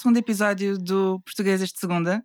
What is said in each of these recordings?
Segundo episódio do Portuguesas de Segunda.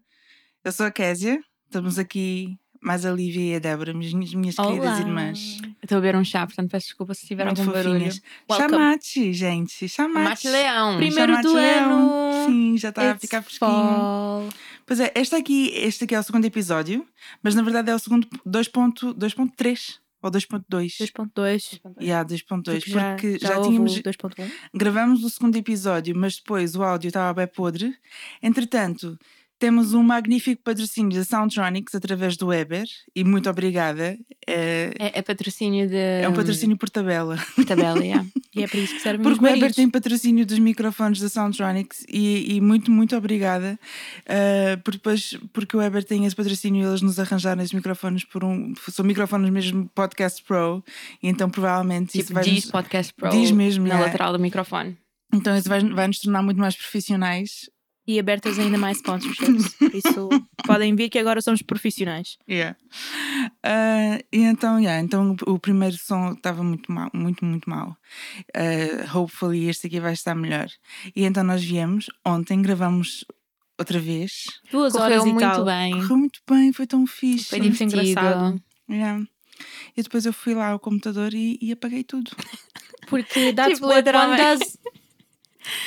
Eu sou a Késia, estamos aqui mais a Lívia e a Débora, minhas, minhas queridas irmãs. Eu Estou a beber um chá, portanto peço desculpa se tiver Muito algum fofinhas. barulho. Chamate, gente, chamate. Mate Leão. Primeiro Chamate do Leão. ano. Sim, já está a ficar fresquinho. fall. Pois é, este aqui, este aqui é o segundo episódio, mas na verdade é o segundo 2.3 ou 2.2. 2.2. Yeah, 2.2, Porque já- porque já já, tínhamos o 2.1. gravamos o segundo episódio, mas depois o áudio estava bem podre. Entretanto, temos um magnífico patrocínio da Soundtronics através do Weber e muito obrigada. É, É, é patrocínio de. é um patrocínio por tabela. por tabela, yeah. E é para isso que servem Porque o Weber tem patrocínio dos microfones da Soundtronics e, e muito, muito obrigada. Uh, porque, depois, porque o Weber tem esse patrocínio e eles nos arranjaram esses microfones por um. São microfones mesmo Podcast Pro, e então provavelmente isso Tipo, vai. diz podcast pro diz mesmo, na yeah. lateral do microfone. Então isso vai, vai nos tornar muito mais profissionais E abertas ainda mais sponsorships. Por isso, podem ver que agora somos profissionais. Yeah. Ah, e então, yeah, então o primeiro som estava muito mal, muito, muito mal. Uh, hopefully este aqui vai estar melhor. E então nós viemos, ontem gravamos outra vez. Duas Correu horas e muito tal. bem. Correu muito bem, foi tão fixe. Foi muito engraçado. Yeah. E depois eu fui lá ao computador e, e apaguei tudo. Porque that's Tipo, what one does.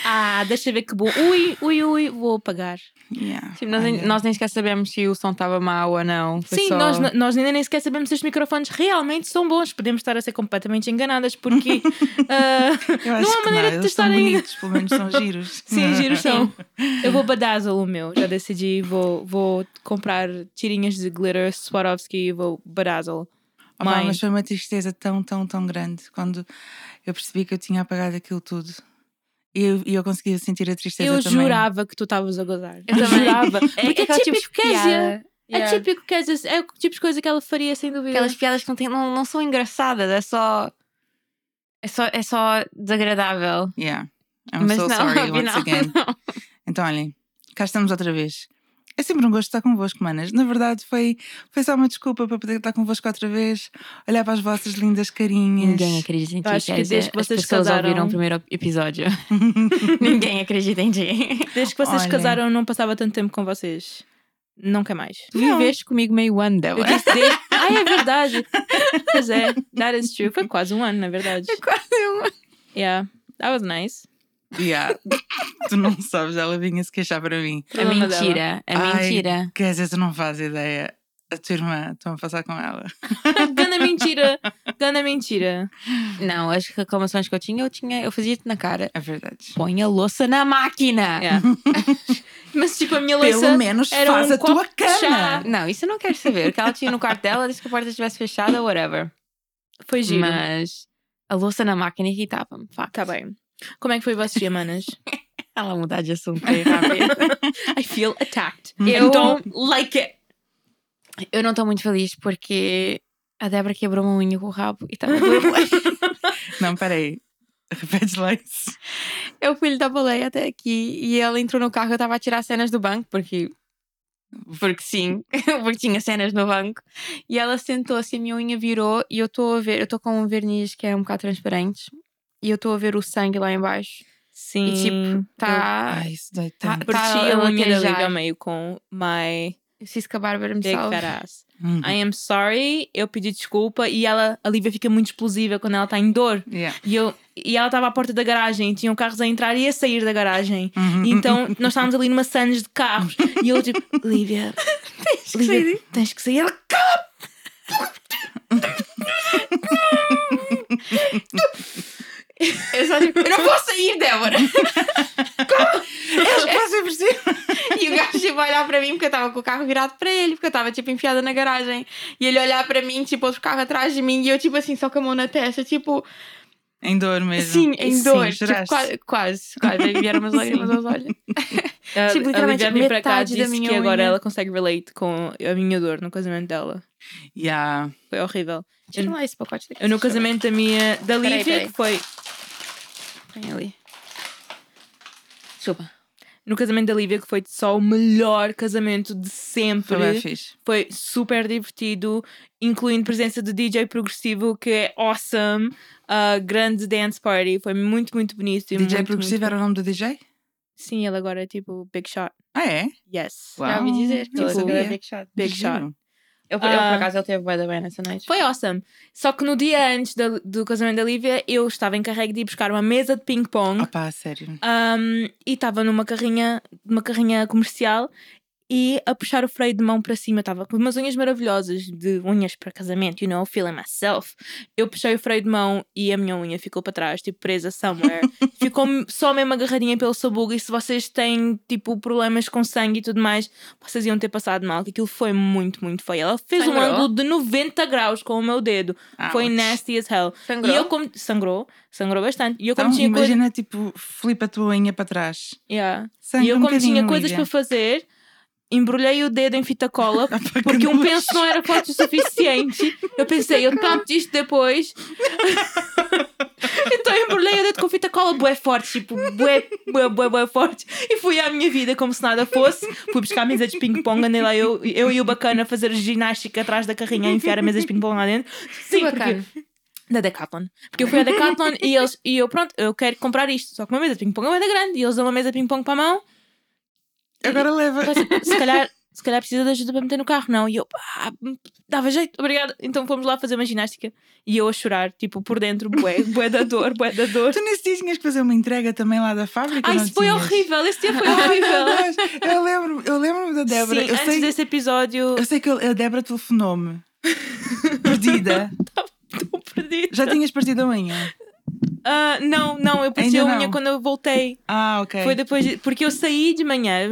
Ah, deixa ver que bom. Ui, ui, ui, vou apagar. Yeah. Tipo, nós, nem- nós nem sequer sabemos se o som estava mau ou não. Foi Sim, só... nós, nós ainda nem sequer sabemos se os microfones realmente são bons. Podemos estar a ser completamente enganadas porque. acho não há maneira de eles testar ainda. bonitos, pelo menos são giros. Sim, giros são. Eu vou badazzle o meu. Já decidi. Vou, vou comprar tirinhas de glitter Swarovski e vou badazzle. Mãe. mas foi uma tristeza tão, tão, tão grande quando eu percebi que eu tinha apagado aquilo tudo. E eu, eu conseguia sentir a tristeza Eu também. jurava que tu estavas a gozar. Eu Eu, também. jurava. É, Porque é, aquela tipo típico Kézia. piada. É Yeah. típico Kézia. É o tipo de coisa que ela faria, sem dúvida. Aquelas piadas que não, têm, não, não são engraçadas, é só. É só, é só desagradável. Yeah. I'm Mas so não, sorry once afinal, again. não. Então, olhem, cá estamos outra vez. É sempre um gosto estar convosco, manas. Na verdade, foi, foi só uma desculpa para poder estar convosco outra vez, olhar para as vossas lindas carinhas. Ninguém acredita em ti. Eu acho que desde que As vocês pessoas casaram- ouviram o primeiro episódio. Ninguém acredita em ti. Desde que vocês Olha. casaram, eu não passava tanto tempo com vocês. Não quer mais. Tu viveste comigo meio ano, Eu Débora. disse desde... Ai, é verdade. Pois é, that is true. Foi quase um ano, na verdade. Quase um ano. Yeah, that was nice. Yeah. tu não sabes, ela vinha se queixar para mim. É mentira, é mentira. Quer dizer, tu não fazes ideia. A tua irmã, estão a passar com ela. Ganda mentira. Ganda mentira. Não, as reclamações que eu tinha, eu tinha, eu fazia-te na cara. É verdade. Põe a louça na máquina. Yeah. Mas tipo, a minha Pelo louça menos era faz um a tua cama. Não, isso eu não quero saber. O que ela tinha no quarto dela, disse que a porta estivesse fechada, whatever. foi giro. Mas a louça na máquina irritava-me. facto. Tá bem. Como é que foi o vosso dia, manas? Ela mudar de assunto rápido. I feel attacked. Eu- I don't like it. eu não estou muito feliz porque a Débora quebrou uma unha com o rabo e estava. Não, peraí. Repete lá isso. Eu fui-lhe dar boleia até aqui e ela entrou no carro, eu estava a tirar cenas do banco, porque. Porque sim, porque tinha cenas no banco. E ela sentou-se, a minha unha virou e eu estou a ver, eu estou com um verniz que é um bocado transparente e eu estou a ver o sangue lá em baixo. Sim. E tipo, tá. Ai, isso dói tá-. Parti tá a ao meio com my Eu preciso que a Bárbara me salve. fat ass. Hum. I am sorry, eu pedi desculpa e ela, a Lívia fica muito explosiva quando ela está em dor. Yeah. E, eu, e ela estava à porta da garagem, tinham carros a entrar e a sair da garagem. Uhum. Então nós estávamos ali numa sandes de carros. E eu tipo, Lívia, Lívia, tens que sair. Ela, Eu só tipo, eu não vou sair, Débora! Eles passam por cima. E o gajo tipo a olhar para mim porque eu estava com o carro virado para ele, porque eu estava tipo enfiada na garagem. E ele olhar para mim, tipo, outro carro atrás de mim, e eu tipo assim, só com a mão na testa, tipo, Em dor mesmo. sim, em dor. Sim, tipo, choraste. quase, quase, quase. Aí vieram umas lágrimas aos olhos. A, Tipo, a literalmente Lívia veio para cá metade da disse minha que agora unha. ela consegue relate com a minha dor no casamento dela. Yeah. Foi horrível. Tira lá esse pacote daqui. Eu no casamento da minha da Peraí, Lívia, peraí. que foi Põe ali. Desculpa. no casamento da Lívia, que foi só o melhor casamento de sempre. Foi bem fixe. Foi super divertido, incluindo presença do DJ progressivo, que é awesome. A grande dance party. Foi muito, muito bonito. DJ muito, Progressivo muito- era o nome do DJ? Sim, ele agora é tipo Big Shot. Ah, é? Yes. Uau. Já ouvi dizer. Tipo, é. Big Shot. Big Giro. Shot. Eu, eu, por Ah. acaso, ele teve bué da bem nessa noite. Foi awesome. Só que no dia antes da- do casamento da Lívia, eu estava encarregue de ir buscar uma mesa de ping-pong. Opa, sério. Um, e estava numa carrinha, numa carrinha comercial e a puxar o freio de mão para cima. Estava com umas unhas maravilhosas de unhas para casamento, you know, feeling myself. Eu puxei o freio de mão e a minha unha ficou para trás, tipo presa somewhere. ficou só mesmo agarradinha pelo sabugo. E se vocês têm tipo problemas com sangue e tudo mais, vocês iam ter passado mal, que aquilo foi muito, muito feio. Ela fez um Sangrou? ângulo de 90 graus com o meu dedo. Foi Ouch. nasty as hell. Sangrou? E eu como sangrou, sangrou bastante. E eu como Então, tinha coisa imagina, tipo, flipa a tua unha para trás. Yeah. Sangra E eu, um como tinha coisas para fazer, embrulhei o dedo em fita cola Ah, porque um penso não era forte o suficiente. Eu pensei, eu tapo isto depois. então eu embrulhei o dedo com fita cola bué forte, tipo, bué, bué, bué, bué forte. E fui à minha vida como se nada fosse. Fui buscar a mesa de ping-pong, andei lá eu, eu e o bacana a fazer ginástica atrás da carrinha, a enfiar a mesa de ping-pong lá dentro. Sim, porque bacana. da Decathlon. Porque eu fui à Decathlon e, eles, e eu, pronto, eu quero comprar isto. Só que uma mesa de ping-pong é da grande. E eles dão uma mesa de ping-pong para a mão. Agora leva. Se calhar, se calhar precisa de ajuda para meter no carro, não. E eu, pá, dava jeito, obrigada. Então fomos lá fazer uma ginástica e eu a chorar, tipo, por dentro, bué, bué da dor, bué da dor. Tu nesse dia tinhas que fazer uma entrega também lá da fábrica? Ai, não isso foi tinhas? horrível, esse dia foi horrível. Eu lembro, eu lembro da Débora. Sim, eu, antes sei, desse episódio, eu sei que a Débora telefonou-me. Perdida. estou perdida. Já tinhas partido a unha? Ah, não, não, eu Ainda a unha não. quando eu voltei. Ah, ok. Foi depois, de- porque eu saí de manhã,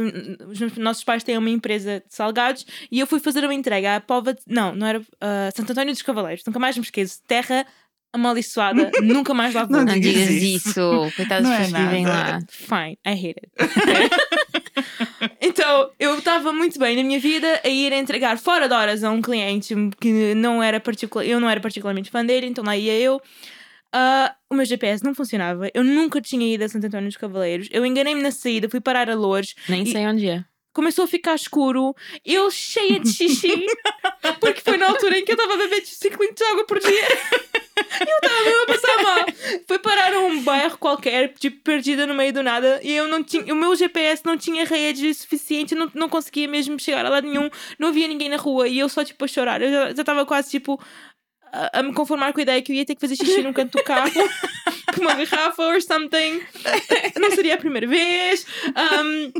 os nossos pais têm uma empresa de salgados e eu fui fazer uma entrega à Pova, de- não, não era ah, Santo António dos Cavaleiros, nunca mais me esqueço, terra amaldiçoada, nunca mais lá vou. Não Não digas isso. isso. Coitados Não das é que vivem nada. lá. Fine, I hate it. então, eu estava muito bem na minha vida a ir entregar fora de horas a um cliente que não era particular, eu não era particularmente fã dele, então lá ia eu. Ah, o meu GPS não funcionava. Eu nunca tinha ido a Santo António dos Cavaleiros. Eu enganei-me na saída, fui parar a Lourdes. Nem E- sei onde é. Começou a ficar escuro. Eu cheia de xixi. porque foi na altura em que eu estava a beber 5 litros de água por dia. Eu estava mesmo a passar mal. Fui parar a um bairro qualquer, tipo, perdida no meio do nada. E eu não tinha. O meu GPS não tinha rede suficiente. eu Não, não conseguia mesmo chegar a lado nenhum. Não havia ninguém na rua. E eu só, tipo, a chorar. Eu já estava quase, tipo. A, me conformar com a ideia que eu ia ter que fazer xixi num canto do carro com uma garrafa or something. Não seria a primeira vez. Um,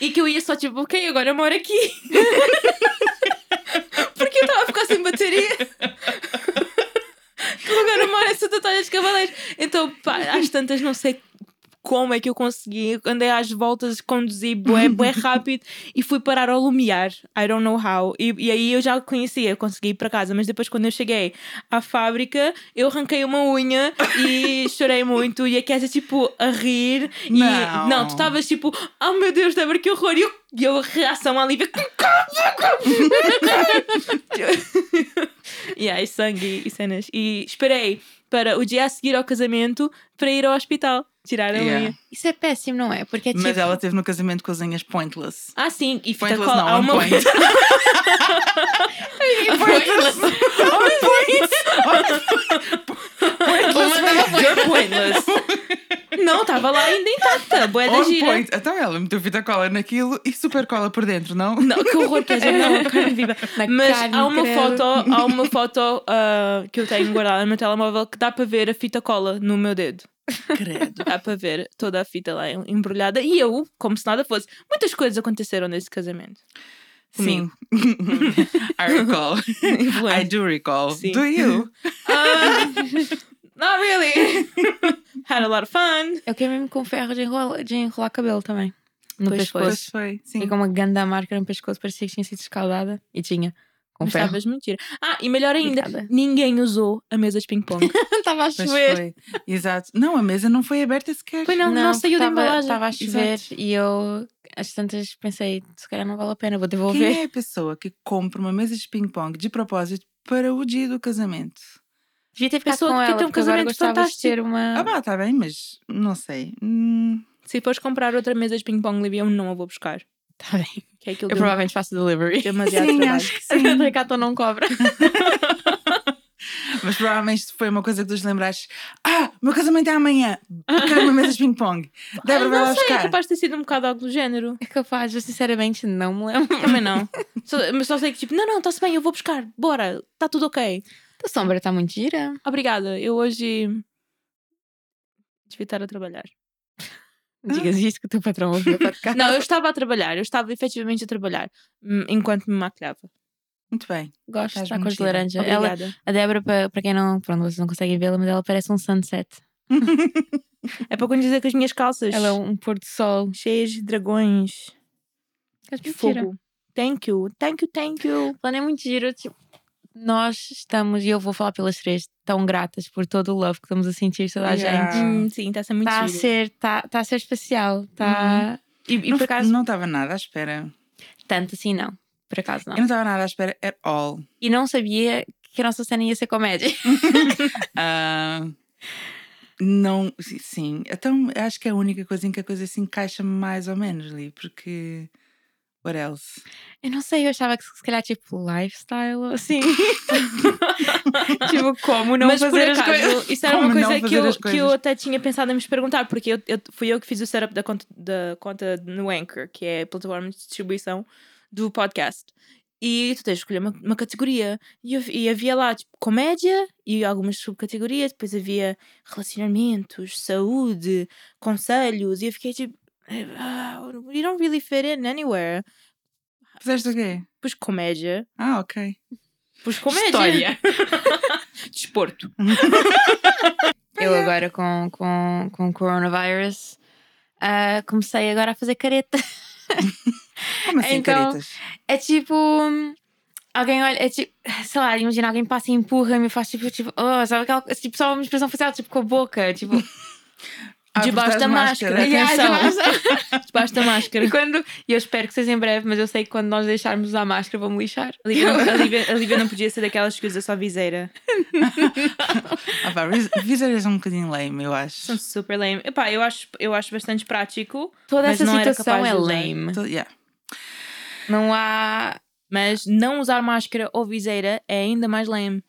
e que eu ia só tipo, ok, agora eu moro aqui. Porque eu estava a ficar sem bateria. Que agora eu moro em Santa Antónia dos Cavaleiros. Então, pá, às tantas não sei como é que eu consegui. Andei às voltas, conduzi bué, bué rápido e fui parar ao Lumiar. I don't know how. E, e aí eu já conhecia, consegui ir para casa. Mas depois, quando eu cheguei à fábrica, eu arranquei uma unha e chorei muito. E a Kézia, tipo, a rir. E, Não. não, tu estavas tipo, oh meu Deus, Débora, que horror. E eu, e eu a reação à Lívia. e aí, sangue e cenas. E esperei para o dia a seguir ao casamento para ir ao hospital tirar a Yeah. unha. Isso é péssimo, não é? Porque é tipo. Mas ela teve no casamento com as unhas pointless. Ah, sim, e fita Pointless cola. não, Há on uma point. You're pointless. Não, estava lá ainda intacta. Boa da On gira. point. Então ela meteu fita cola naquilo e super cola por dentro, não? Não, que horror, quer dizer, não, carne viva. Na Mas carne, há uma credo. foto, há uma foto ah, que eu tenho guardada no meu telemóvel que dá para ver a fita cola no meu dedo. Credo. Dá para ver toda a fita lá em- embrulhada. E eu, como se nada fosse. Muitas coisas aconteceram nesse casamento. Sim. I recall. I do recall. Sim. Do you? Ah, not really. Had a lot of fun. Eu queimei-me com ferro de enrolar, de enrolar cabelo também. No Pois pescoço. Pois foi. Sim. E com uma grande marca no pescoço, parecia que tinha sido escaldada. E tinha. Com Mas ferro. estavas muito gira. Ah, e melhor ainda, Obrigada. ninguém usou a mesa de ping-pong. Estava a chover. foi. Exato. Não, a mesa não foi aberta sequer. Foi não, não, saiu da embalagem. Estava a chover Exato. e eu, às tantas, pensei, se calhar não vale a pena, vou Quem devolver. é a pessoa que compra uma mesa de ping-pong de propósito para o dia do casamento? Devia ter ficado Pessoa com que ela, tem um agora casamento de fantástico. ter uma... Ah, pá, tá bem, mas não sei. Hum, Se fores comprar outra mesa de ping-pong, Lívia, eu não a vou buscar. Tá bem. Que é Eu deu provavelmente faço delivery. demasiado sim, trabalho. acho que A sim. Decathlon não cobra. Mas provavelmente foi uma coisa que tu te lembraste. Ah, meu casamento é amanhã. Quero uma mesa de ping-pong. Débora vai lá não sei, é buscar. capaz de ter sido um bocado algo do género. É capaz, eu sinceramente não me lembro. Também não. Só, mas só sei que tipo, não, não, está-se bem, eu vou buscar. Bora, está tudo ok. A sombra está muito gira. Obrigada. Eu hoje devia estar a trabalhar. Digas isto que o teu patrão ouviu podcast. Não, eu estava a trabalhar, eu estava efetivamente a trabalhar hum, enquanto me maquilhava. Muito bem. Gosto, está de gira. laranja. Ela, Obrigada. a Débora, para, quem não, pronto, vocês não conseguem vê-la, mas ela parece um sunset. É para quando dizer que as minhas calças Ela é um pôr do sol. cheias de dragões de muito fogo. Thank you, thank you, thank you. O plano é muito giro. Tipo, nós estamos, e eu vou falar pelas três, tão gratas por todo o love que estamos a sentir toda a Yeah. gente. Hum, sim, está a ser muito Está a ser, tá, tá a ser especial. Tá... E, e não, por acaso, não estava nada à espera. tanto assim, não. Por acaso, não. Eu não estava nada à espera at all. E não sabia que a nossa cena ia ser comédia. Ah, não, sim, sim. Então acho que é a única coisa em que a coisa se encaixa mais ou menos ali, porque. What else? Eu não sei, eu achava que se calhar tipo lifestyle ou assim. tipo, como não Mas por fazer as acaso, coisas. isso era Como uma coisa que eu, as que eu até tinha pensado em me perguntar, porque eu, eu- fui eu que fiz o setup da conta, da conta no Anchor, que é a plataforma de distribuição do podcast. E tu tens de escolher uma, uma categoria. E, eu- e havia lá, tipo, comédia e algumas subcategorias. Depois havia relacionamentos, saúde, conselhos. E eu fiquei tipo, you don't really fit in anywhere. Fizeste o quê? Pus comédia. Ah, ok. Pus comédia. História. Desporto. Eu agora com, com, com coronavirus ah, comecei agora a fazer careta. Como assim, Então- caretas? É tipo. Alguém olha, é tipo, sei lá, imagina alguém passa e empurra-me e faz tipo, tipo, oh, sabe aquela, tipo, só uma expressão facial, tipo, com a boca, tipo, Debaixo estás da máscara. Yeah, Atenção. debaixo- Debaixo da máscara. E quando, e eu espero que seja em breve, mas eu sei que quando nós deixarmos usar máscara, vou-me lixar. A Lívia, a, Lívia, a Lívia não podia ser daquelas que usa só viseira. Ah, Viseiras é um bocadinho lame, eu acho. São super lame. Epá, eu acho, eu acho bastante prático, Toda Mas essa não era situação capaz é de usar. lame. Yeah. Não há. mas não usar máscara ou viseira é ainda mais lame.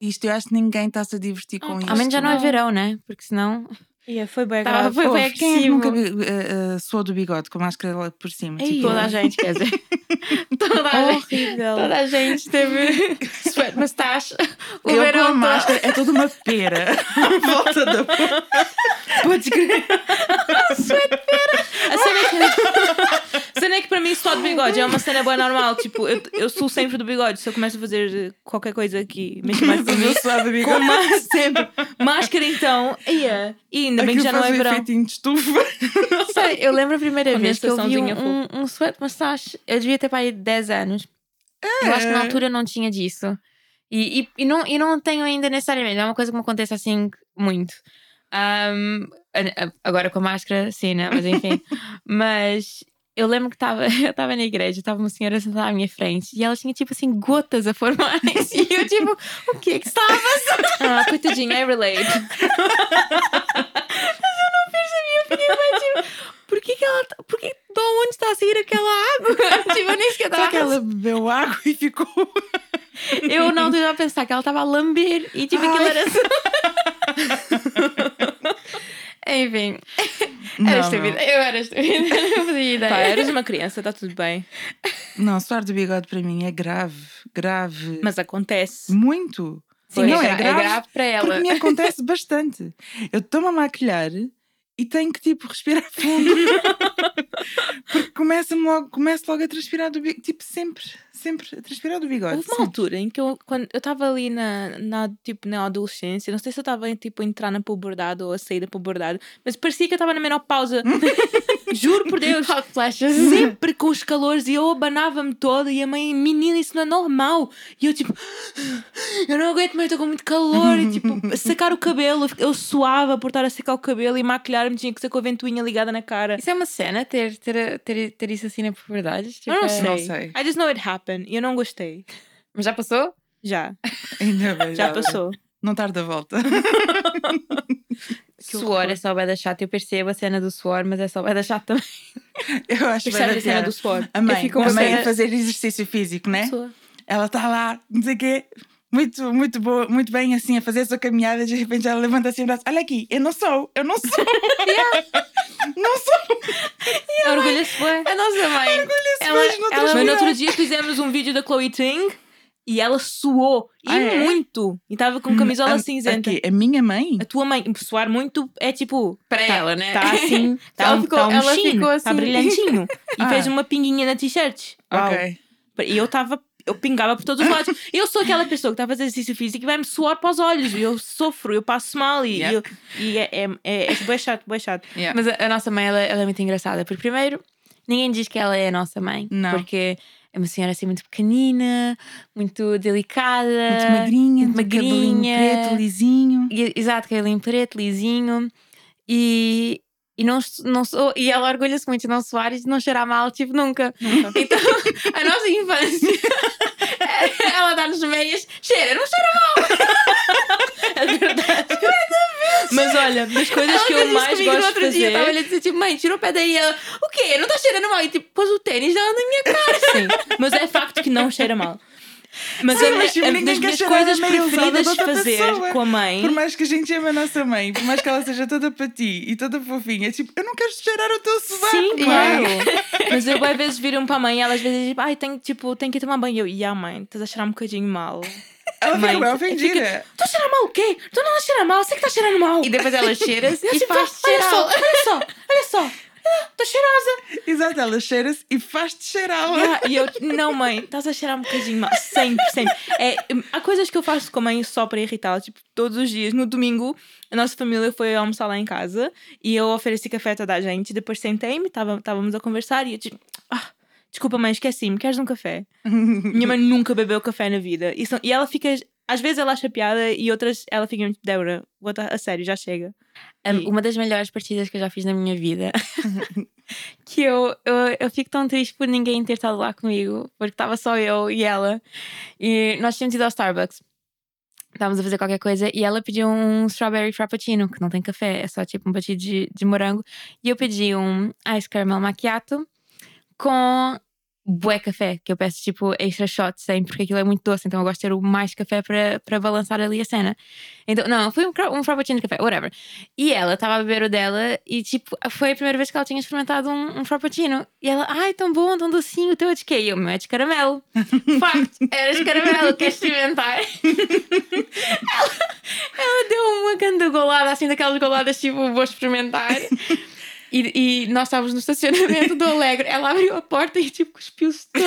Isto eu acho que ninguém está-se a divertir com isto. Ao menos já não é não. verão, né? Porque senão. Yeah, foi bem Tá, grave. foi Ouve, bem quem é que nunca vi- eh, eh, suou do bigode com a máscara lá por cima? Ei, Tipo, Toda a gente, quer dizer. toda, a gente, toda a gente teve sweat mustache. O eu com a máscara é toda uma pera à volta da boca. Podes crer. A cena, é que, a cena é que para mim só de bigode é uma cena boa normal. Tipo, eu, eu sou sempre do bigode. Se eu começo a fazer qualquer coisa aqui, mexe mais do Com bigode. má- sempre. Máscara então. Ia. E ainda bem que já não é faz um verão. efeitinho de estufa. Sei, eu lembro a primeira Com vez que eu vi um, um, um sweat mustache. Eu devia ter para aí 10 anos. Eu acho que na altura não tinha disso. E, e, e, não, e não tenho ainda necessariamente. Não é uma coisa que me acontece assim muito. A- agora com a máscara, sim, né? Mas enfim. Mas eu lembro que estava eu estava na igreja, estava uma senhora sentada à minha frente e ela tinha tipo assim gotas a formarem-se. E eu tipo, o que que está a passar? Ah, coitadinha, I relate. Por que, que ela. tá- Por que, de onde está a sair aquela água? tipo, eu nem sequer Será estava que ela bebeu água e ficou. Eu não estava a pensar que ela estava a lamber e tipo aquilo era assim. Enfim, Não, era estúpida. Eu era estúpida, não fazia ideia. Pá, eras uma criança, está tudo bem. Não, suar do bigode para mim é grave. Grave. Mas acontece. Muito. Sim, não, é, é gra- grave. é grave para ela. Porque me acontece bastante. Eu estou-me a maquilhar e tenho que tipo respirar fundo. Porque começa-me logo, começo logo a transpirar do bigode. Tipo, sempre, sempre a transpirar do bigode. Houve uma sempre. altura em que eu, quando eu estava ali na, na, tipo, na adolescência, não sei se eu estava tipo, a entrar na puberdade ou a sair da puberdade, mas parecia que eu estava na menopausa. Juro por Deus. Hot flashes. Sempre com os calores e eu abanava-me toda e a mãe, menina, isso não é normal. E eu tipo, eu não aguento mais, estou com muito calor. E tipo, secar o cabelo, eu suava por estar a secar o cabelo e maquilhar-me, tinha que ser com a ventoinha ligada na cara. Isso é uma cena, ter, ter, ter, ter isso assim na puberdade? Tipo, Eu não é- sei. Não sei. I just know it happened e eu não gostei. Mas já passou? Já, Ainda bem. já passou. Não tarda a volta. Que suor horror. é só bem da chata. Eu percebo a cena do suor, mas é só bem da chata também. Eu acho bem a cena do suor? A mãe, fico a mãe cena- a fazer exercício físico, né? Pessoa. Ela está lá, não sei o quê, muito, muito boa, muito bem assim a fazer a sua caminhada. De repente ela levanta assim o braço: Olha aqui, eu não sou, eu não sou. não sou. Orgulha-se, bué. A nossa mãe. Ela, ela- Mas no outro dia fizemos um vídeo da Chloe Ting e ela suou. E Ah, é? muito. E estava com camisola A- cinzenta. aqui, a minha mãe? A tua mãe, suar muito é tipo. Para tá- ela, né? Tá assim. Tá Ela um, ficou- tá um ela sheen, ficou Tá assim. brilhantinho. E Ah. fez uma pinguinha na t-shirt. Ok. E eu estava. Eu pingava por todos os lados. Eu sou aquela pessoa que está a fazer exercício físico e vai-me suar para os olhos. E eu sofro, eu passo mal. E, Yeah. eu- e é, é, é, é bué chato, chato. Yeah. Mas a, a nossa mãe, ela, ela é muito engraçada. Porque, primeiro, ninguém diz que ela é a nossa mãe. Não. Porque é uma senhora assim muito pequenina, muito delicada. Muito magrinha, muito magrinha. preto, lisinho. E- Exato, cabelinho preto, lisinho. E, e, não, não sou, e ela orgulha-se muito de não suar e de não cheirar mal, tipo, nunca. Nunca. Então, a nossa infância, ela dá-nos meias, cheira, não cheira mal. É verdade. Mas olha, das coisas Ela que eu mais gosto de outro dia, fazer. estava a dizer, tipo, mãe, tira o pé daí. Ela, o quê? Não está cheirando mal? E tipo, pôs o tênis dela na minha cara. Sim, mas é facto que não cheira mal. Mas Sim, a, mas, tipo, a, ninguém das quer minhas coisas preferidas de fazer pessoa. com a mãe. Por mais que a gente ame a nossa mãe, por mais que ela seja toda para ti e toda fofinha, tipo, eu não quero cheirar o teu sovaco. Sim, mãe. claro. Mas eu às vezes viram para a mãe e ela às vezes diz, ai, tenho, tipo, tenho que ir tomar banho. E eu, e a mãe, estás a cheirar um bocadinho mal. Ela Mãe, fica bem ofendida. Estou a cheirar mal o quê? Estou não a cheirar mal, sei que está cheirando mal. E depois ela cheira-se Eu, e tipo, faz olha cheirar. olha só, olha só. Estou cheirosa. Exato, ela cheira-se e faz-te cheirá-la. Yeah, e eu, não, mãe, estás a cheirar um bocadinho mal. Sempre, sempre. É, há coisas que eu faço com a mãe só para irritá-la, tipo, todos os dias. No domingo, a nossa família foi almoçar lá em casa e eu ofereci café a toda a gente. Depois sentei-me, estávamos a conversar e eu tipo, ah, desculpa, mãe, esqueci-me, queres um café? Minha mãe nunca bebeu café na vida. E, são- e ela fica, às vezes ela acha piada e outras ela fica tipo, Débora, what the- a sério, já chega. E- Uma das melhores partidas que eu já fiz na minha vida. que eu, eu, eu fico tão triste por ninguém ter estado lá comigo, porque estava só eu e ela. E nós tínhamos ido ao Starbucks. Estávamos a fazer qualquer coisa e ela pediu um strawberry frappuccino, que não tem café, é só tipo um batido de, de morango. E eu pedi um ice caramel macchiato com bué café, que eu peço tipo extra shot sempre, porque aquilo é muito doce, então eu gosto de ter o mais café para para balançar ali a cena. Então, não, foi um, um frappuccino de café, whatever. E ela estava a beber o dela e, tipo, foi a primeira vez que ela tinha experimentado um, um frappuccino. E ela, ai, tão bom, tão docinho, o teu é de quê? E eu, o meu é de caramelo. Facto, era de caramelo, quer experimentar? ela, ela deu uma grande golada, assim, daquelas goladas, tipo, vou experimentar. E, e nós estávamos no estacionamento do Alegre. Ela abriu a porta e, tipo, cuspiu-se toda.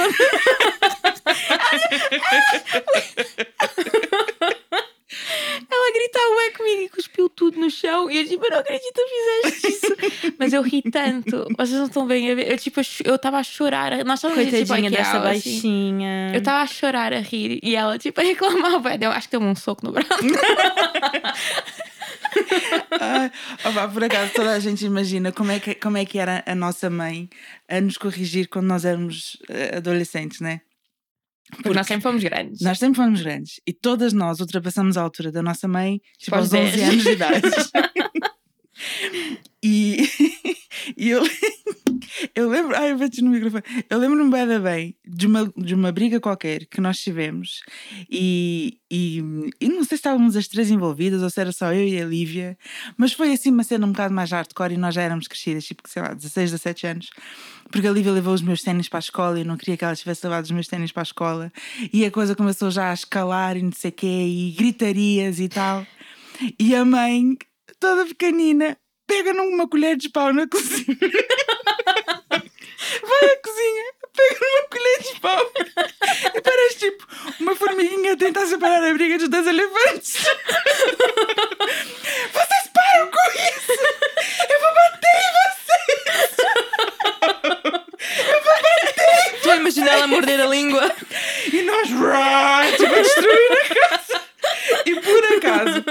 Ela gritou ué comigo e cuspiu tudo no chão. E eu tipo, eu não acredito que fizeste isso. Mas eu ri tanto. Vocês não estão bem a ver. Eu tipo, eu estava a chorar. Nós estávamos tipo, Coitadinha aqui, dessa assim. baixinha. Eu estava a chorar, a rir. E ela tipo a reclamar. Ué, eu acho que deu um soco no braço. Ai, opa, por acaso, toda a gente imagina como é, que, como é que era a nossa mãe a nos corrigir quando nós éramos eh, adolescentes, né? Porque nós sempre fomos grandes. Nós sempre fomos grandes e todas nós ultrapassamos a altura da nossa mãe, tipo aos aos 11 10. anos de idade. e, e eu, eu lembro, ai, eu bati no microfone. Eu lembro-me bem, bem de uma, de uma briga qualquer que nós tivemos e, e, e não sei se estávamos as três envolvidas ou se era só eu e a Lívia, mas foi assim uma cena um bocado mais hardcore e nós já éramos crescidas, tipo, sei lá, 16, 17 anos. Porque a Lívia levou os meus ténis para a escola e eu não queria que ela tivesse levado os meus ténis para a escola. E a coisa começou já a escalar e não sei o quê, e gritarias e tal. E a mãe, toda pequenina, pega numa colher de pau na cozinha. Vai à cozinha, pega numa colher de pau e parece tipo uma formiguinha a tentar separar a briga dos dois elefantes. Vocês param com isso! Eu vou bater em vocês! Estou a imaginar ela morder a língua. E nós, rá, tipo, a destruir a casa. E por acaso,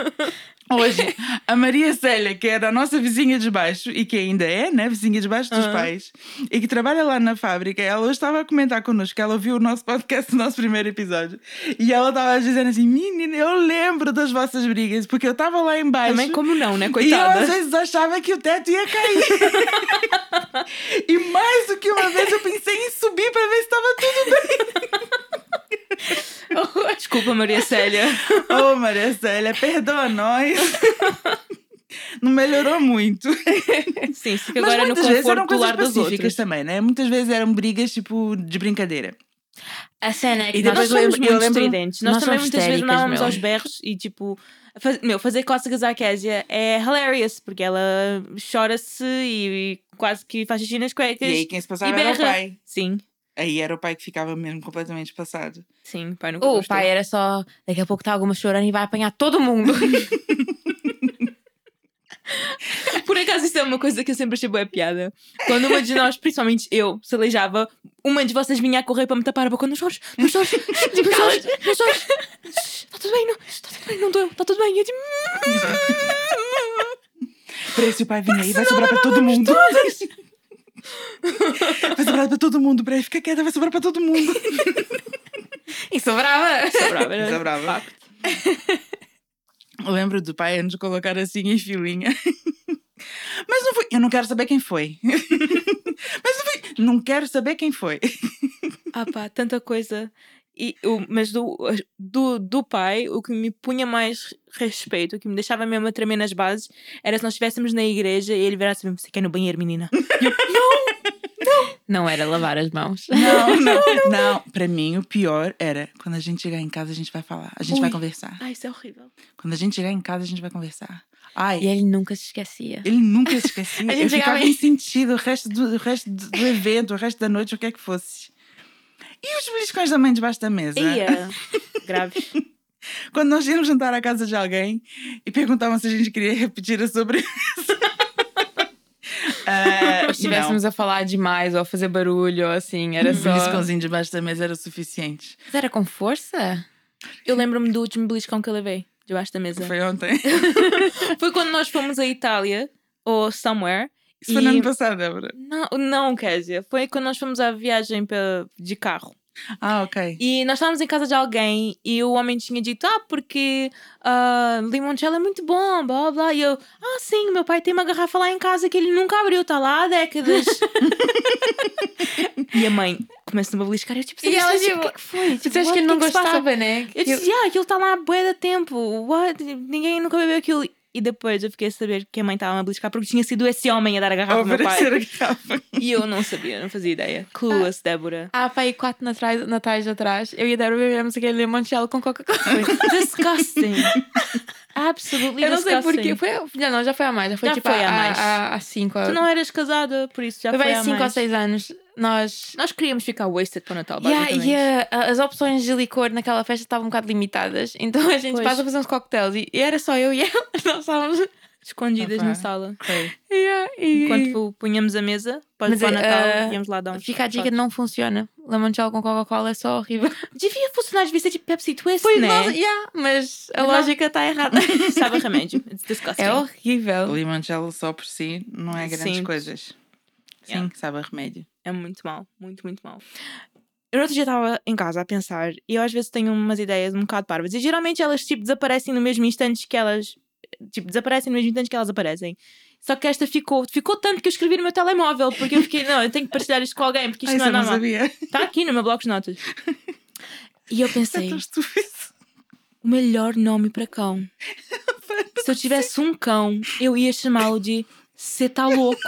hoje, a Maria Célia, que era a nossa vizinha de baixo, e que ainda é, né, vizinha de baixo dos Aham. pais, e que trabalha lá na fábrica, ela hoje estava a comentar connosco, que ela ouviu o nosso podcast, o nosso primeiro episódio, e ela estava dizendo assim, menina, eu lembro das vossas brigas, porque eu estava lá em baixo. Também como não, né? E eu Coitada. às vezes achava que o teto ia cair. e mais do que uma vez eu pensei em subir para ver se estava tudo bem. Desculpa, Maria Célia. Oh, Maria Célia, perdoa nós. Não melhorou muito. Sim, fica Mas agora no muitas vezes conforto eram do coisas lar dos outros. também, né? Muitas vezes eram brigas tipo de brincadeira. A cena é que E nós somos muito lembro- estridentes. Nós, nós também muitas vezes andávamos aos berros e tipo. faz- meu, fazer cócegas à Késia é hilarious, porque ela chora-se e, e quase que faz xixi nas E cuecas. aí quem se passava e era o berra. pai. Sim, Aí era o pai que ficava mesmo completamente passado. sim, pai nunca O gostou. pai era só. Daqui a pouco está alguma chorando e vai apanhar todo mundo. Por acaso, isso é uma coisa que eu sempre achei boa piada. Quando uma de nós, principalmente eu, se aleijava, uma de vocês vinha a correr para me tapar a boca. Não chores, não chores, não chores, não chores. Está tudo bem, não, está tudo bem, não doeu, está tudo bem. E eu tipo, Para se o pai vinha aí, vai sobrar para todo mundo. Vai sobrar para todo mundo, Peraí, fica quieta, vai sobrar para todo mundo. e sobrava. Sobrava, era Sobrava. facto. Eu lembro do pai nos colocar assim em filinha. Mas não foi. Eu não quero saber quem foi. Mas não foi. Não quero saber quem foi. Ah pá, tanta coisa. E, o, mas do, do, do pai, o que me punha mais respeito, o que me deixava mesmo a tremer nas bases, era se nós estivéssemos na igreja e ele virasse mesmo, você quer ir no banheiro, menina? Não era lavar as mãos. Não, não, não. Para mim, o pior era quando a gente chegar em casa, a gente vai falar. A gente Ui. vai conversar. Ai, isso é horrível. Quando a gente chegar em casa, a gente vai conversar. Ai, E ele nunca se esquecia. ele nunca se esquecia. Eu ficava em- sentido o resto, do, o resto do evento, o resto da noite, o que é que fosse. E os beliscões da mãe debaixo da mesa? Ia. Graves. Quando nós íamos jantar à casa de alguém e perguntavam se a gente queria repetir a sobremesa. Ah, Ou estivéssemos a falar demais ou a fazer barulho ou assim, era. Um só. beliscãozinho debaixo da mesa era o suficiente. Mas era com força? Eu lembro-me do último beliscão que eu levei debaixo da mesa. Foi ontem. Foi quando nós fomos à Itália, ou somewhere. Isso foi no E- ano passado, Débora. Não, não, Kézia. Foi quando nós fomos à viagem de carro. Ah, ok. E nós estávamos em casa de alguém e o homem tinha dito: Ah, porque ah, limoncello é muito bom, blá blá blá. E eu: Ah, sim, meu pai tem uma garrafa lá em casa que ele nunca abriu, está lá há décadas. e a mãe começa-me a beliscar. Eu tipo: E ela, "Sabes, tipo, o que que foi? Tipo, disseste what? que ele não O que é que se passa?" gostava, né? Eu disse: Ah, aquilo está lá há bué de tempo. What? Ninguém nunca bebeu aquilo. E depois eu fiquei a saber que a mãe estava a beliscar porque tinha sido esse homem a dar a garrafa ao meu pai. A garrafa. E eu não sabia, não fazia ideia. Clueless, Débora. Ah, e quatro natais, natais atrás, eu e a Débora bebemos aquele limoncello com Coca-Cola. Disgusting. Absolutely Eu não sei disgusting. porquê. Foi, já não, já foi a mais. Já foi Já tipo foi há, a mais. há, há cinco. Tu não eras casada, por isso já foi foi, a cinco ou mais. seis anos. Nós. Nós queríamos ficar wasted para o Natal, Yeah, basicamente. e a- as opções de licor naquela festa estavam um bocado limitadas. Então a gente Pois. passa a fazer uns coquetéis e, era só eu e ela. Nós estávamos. Escondidas Opa. na sala. Yeah, e- Enquanto punhamos a mesa para, Mas, o eh, Natal, uh, íamos lá dar uns Fica a dica, shots. não funciona. Limoncello com Coca-Cola é só horrível. Devia funcionar, devia ser tipo Pepsi Twist, Pois né? nós- yeah, mas a não. lógica está errada. Sabe a remédio. It's disgusting. É O horrível. limoncello só por si não é grandes Sim. coisas. Sim, Yeah. sabe a remédio. É muito mal, muito, muito mal. Eu no outro dia estava em casa a pensar e eu às vezes tenho umas ideias um bocado parvas e geralmente elas tipo desaparecem no mesmo instante que elas tipo desaparecem no mesmo instante que elas aparecem. Só que esta ficou, ficou tanto que eu escrevi no meu telemóvel porque eu fiquei, não, eu tenho que partilhar isto com alguém porque isto Ai, não é eu não normal. sabia. Está aqui no meu bloco de notas. E eu É pensei, tão estúpido. o melhor nome para cão. Se eu tivesse um cão, eu ia chamá-lo de Cê tá louco.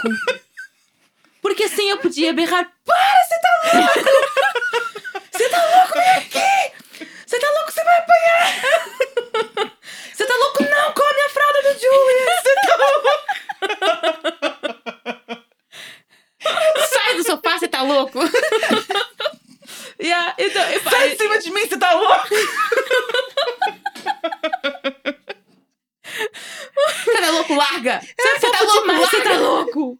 Porque assim eu podia berrar: Para, você tá louco! Você tá louco, vem aqui! Você tá louco, você vai apanhar! Você tá louco, não! Come a fralda do Julius! Sai do sofá, você tá louco? Yeah, então, epá, Sai de cima de mim, você tá louco? Você tá louco, larga! você tá louco, mas você tá louco!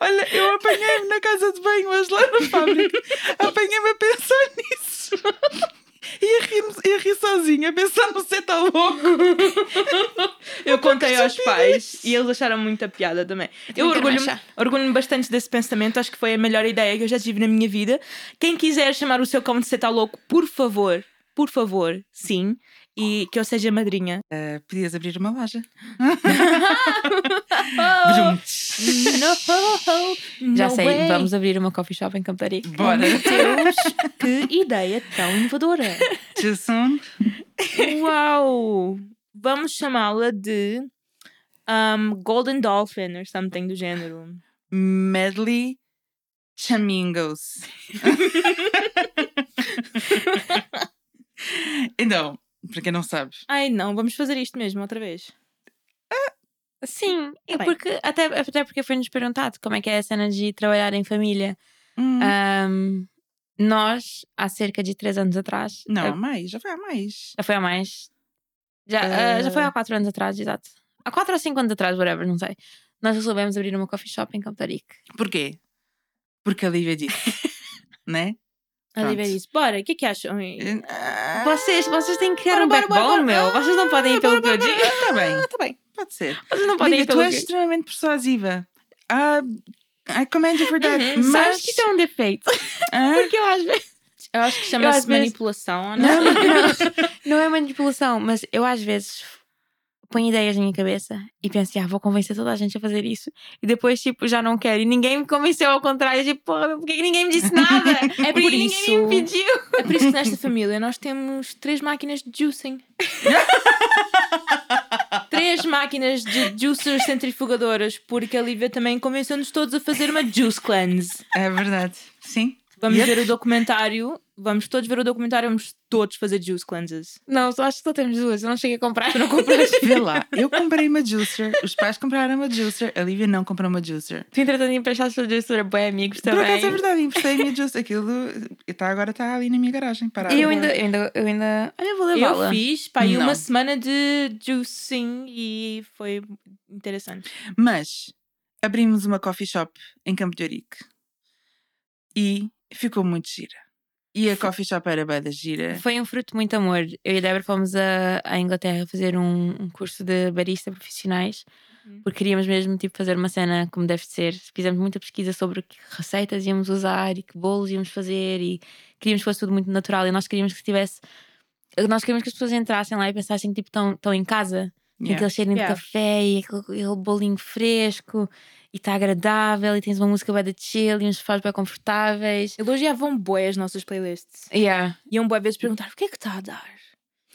Olha, eu apanhei-me na casa de banho hoje lá na fábrica. Apanhei-me a pensar nisso. E a rir, e a rir sozinha, a pensar no você tá louco. Eu contei aos pais e eles acharam muita piada também. Eu orgulho-me orgulho bastante desse pensamento, acho que foi a melhor ideia que eu já tive na minha vida. Quem quiser chamar o seu cão de Tá Louco, por favor, por favor, sim. e que eu seja madrinha. Uh, podias abrir uma loja. no, Já sei, way. vamos abrir uma coffee shop em Rico. Bora. Meu Deus, que ideia tão inovadora. Too soon? Uau! Vamos chamá-la de um, Golden Dolphin or something do género. Medley Chamingos. então, para quem não sabe, Ai não, vamos fazer isto mesmo outra vez. Sim, e Tá bem. porque, até, até porque foi-nos perguntado como é que é a cena de trabalhar em família. hum, Ahm, nós, há cerca de três anos atrás. não, ah, há mais, já foi há mais. Já foi há mais. Já, ah, já foi Ah. há quatro anos atrás, exato. Há quatro ou cinco anos atrás, whatever, não sei. Nós resolvemos abrir uma coffee shop em Rico. Porquê? Porque a Lívia disse, né? A Lívia disse: Bora, o que é que acham? Ah, Vocês, vocês têm que criar um bora, backbone, bora, meu. Vocês não podem ir pelo que eu digo. Está bem, Tá bem. pode ser. Vocês não podem Lívia, ir tu pelo és que eu extremamente persuasiva. Ah, I commend you for that. Uhum, mas... Sabes que isso é um defeito. Ah, Porque eu às vezes. Eu acho que chama-se vezes- manipulação, ou não? Não, não, não. Não é manipulação, mas eu às vezes ponho ideias na minha cabeça e penso, ah, vou convencer toda a gente a fazer isso. E depois, tipo, já não quero. E ninguém me convenceu ao contrário. Tipo, porra, porque que ninguém me disse nada? É Porque por ninguém isso. me pediu. É por isso que nesta família nós temos três máquinas de juicing. três máquinas de juicers centrifugadoras, porque a Lívia também convenceu-nos todos a fazer uma juice cleanse. é verdade. Sim. Vamos Yep. ver o documentário, vamos todos ver o documentário, vamos todos fazer juice cleanses. Não, só acho que só temos duas. Eu não cheguei a comprar. Tu não compraste? Vê lá, eu comprei uma juicer, os pais compraram uma juicer, a Lívia não comprou uma juicer. Tu, entretanto, emprestaste para juicer bem amigos Por também. acaso é verdade, emprestei a minha juicer. Aquilo tá, agora está ali na minha garagem. Parado. E eu ainda, eu ainda, eu ainda. Olha, vou Eu levá-la. fiz pá, aí Não. uma semana de juicing e foi interessante. Mas abrimos uma coffee shop em Campo de Ourique e ficou muito gira. E a coffee shop era bem da gira. Foi um fruto de muito amor. Eu e a Débora fomos a, à Inglaterra fazer um, um curso de barista profissionais Uhum. porque queríamos mesmo tipo, fazer uma cena como deve ser. Fizemos muita pesquisa sobre que receitas íamos usar e que bolos íamos fazer e queríamos que fosse tudo muito natural e nós queríamos que tivesse. Nós queríamos que as pessoas entrassem lá e pensassem que tipo, estão, estão em casa. Yeah. aquele cheirinho Yeah. de café e aquele, aquele bolinho fresco e está agradável e tens uma música bem de chill e uns sofás bem confortáveis. Elogiavam bué as nossas playlists. Yeah, Iam bué vezes perguntar o que é que está a dar?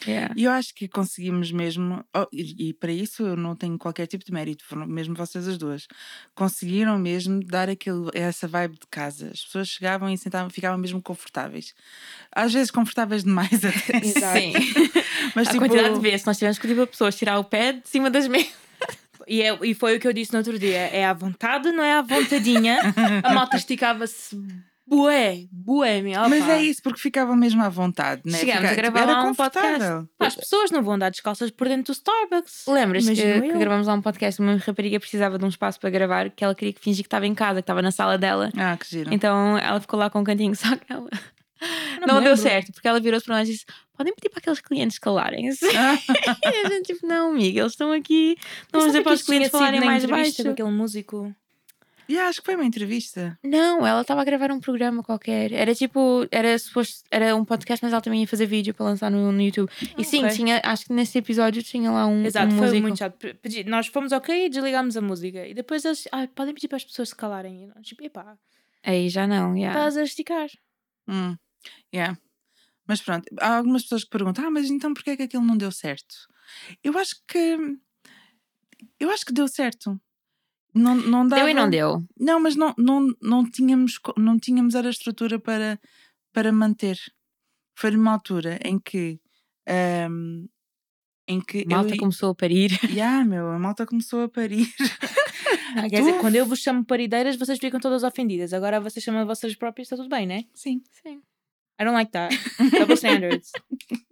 Yeah. E eu acho que conseguimos mesmo, oh, e, e para isso eu não tenho qualquer tipo de mérito, foram mesmo vocês as duas, conseguiram mesmo dar aquilo, essa vibe de casa. As pessoas chegavam e sentavam, ficavam mesmo confortáveis. Às vezes confortáveis demais até. Exato. Sim. Mas a tipo, quantidade de vezes nós tivemos que pedir para pessoas tirar o pé de cima das mesas. E, é- e foi o que eu disse no outro dia: é à vontade, não é à vontadinha. a malta esticava-se bué, bué, meu. mas é isso, porque ficavam mesmo à vontade, né? Chegámos a Fica- gravar era lá um podcast. confortável. Pá, As pessoas não vão andar descalças por dentro do Starbucks. Lembras que, que eu. gravamos lá um podcast, uma rapariga precisava de um espaço para gravar, que ela queria que fingir que estava em casa, que estava na sala dela. Ah, que giro. Então ela ficou lá com um cantinho, só que ela Não não, deu certo, porque ela virou-se para nós e disse: podem pedir para aqueles clientes calarem-se. Ah, e a gente, tipo, não, amiga, eles estão aqui, não vamos dizer para os clientes falarem mais baixo. com aquele músico. E acho que foi uma entrevista. Não, ela estava a gravar um programa qualquer. Era tipo, era suposto, era um podcast, mas ela também ia fazer vídeo para lançar no, no YouTube. E sim, ok. tinha, acho que nesse episódio tinha lá um, Exato, um foi músico. muito chato. Pe- pedi- Nós fomos ok e desligámos a música. E depois eles, ah, podem pedir para as pessoas se calarem. E nós, tipo, epá, Aí já não, yeah. estás a esticar. Hum, yeah. Mas pronto, há algumas pessoas que perguntam: ah, mas então porquê é que aquilo não deu certo? Eu acho que. Eu acho que deu certo. Não, não dava... Deu e não deu. Não, mas não, não, não, tínhamos, não tínhamos era a estrutura para, para manter. Foi numa altura em que. ahm, em que Malta eu, começou a parir. Yeah, meu, a malta começou a parir. Ah, quer dizer, quando eu vos chamo parideiras, vocês ficam todas ofendidas. Agora vocês chamam vocês próprias, está tudo bem, né? Sim. Sim. I don't like that. Double standards.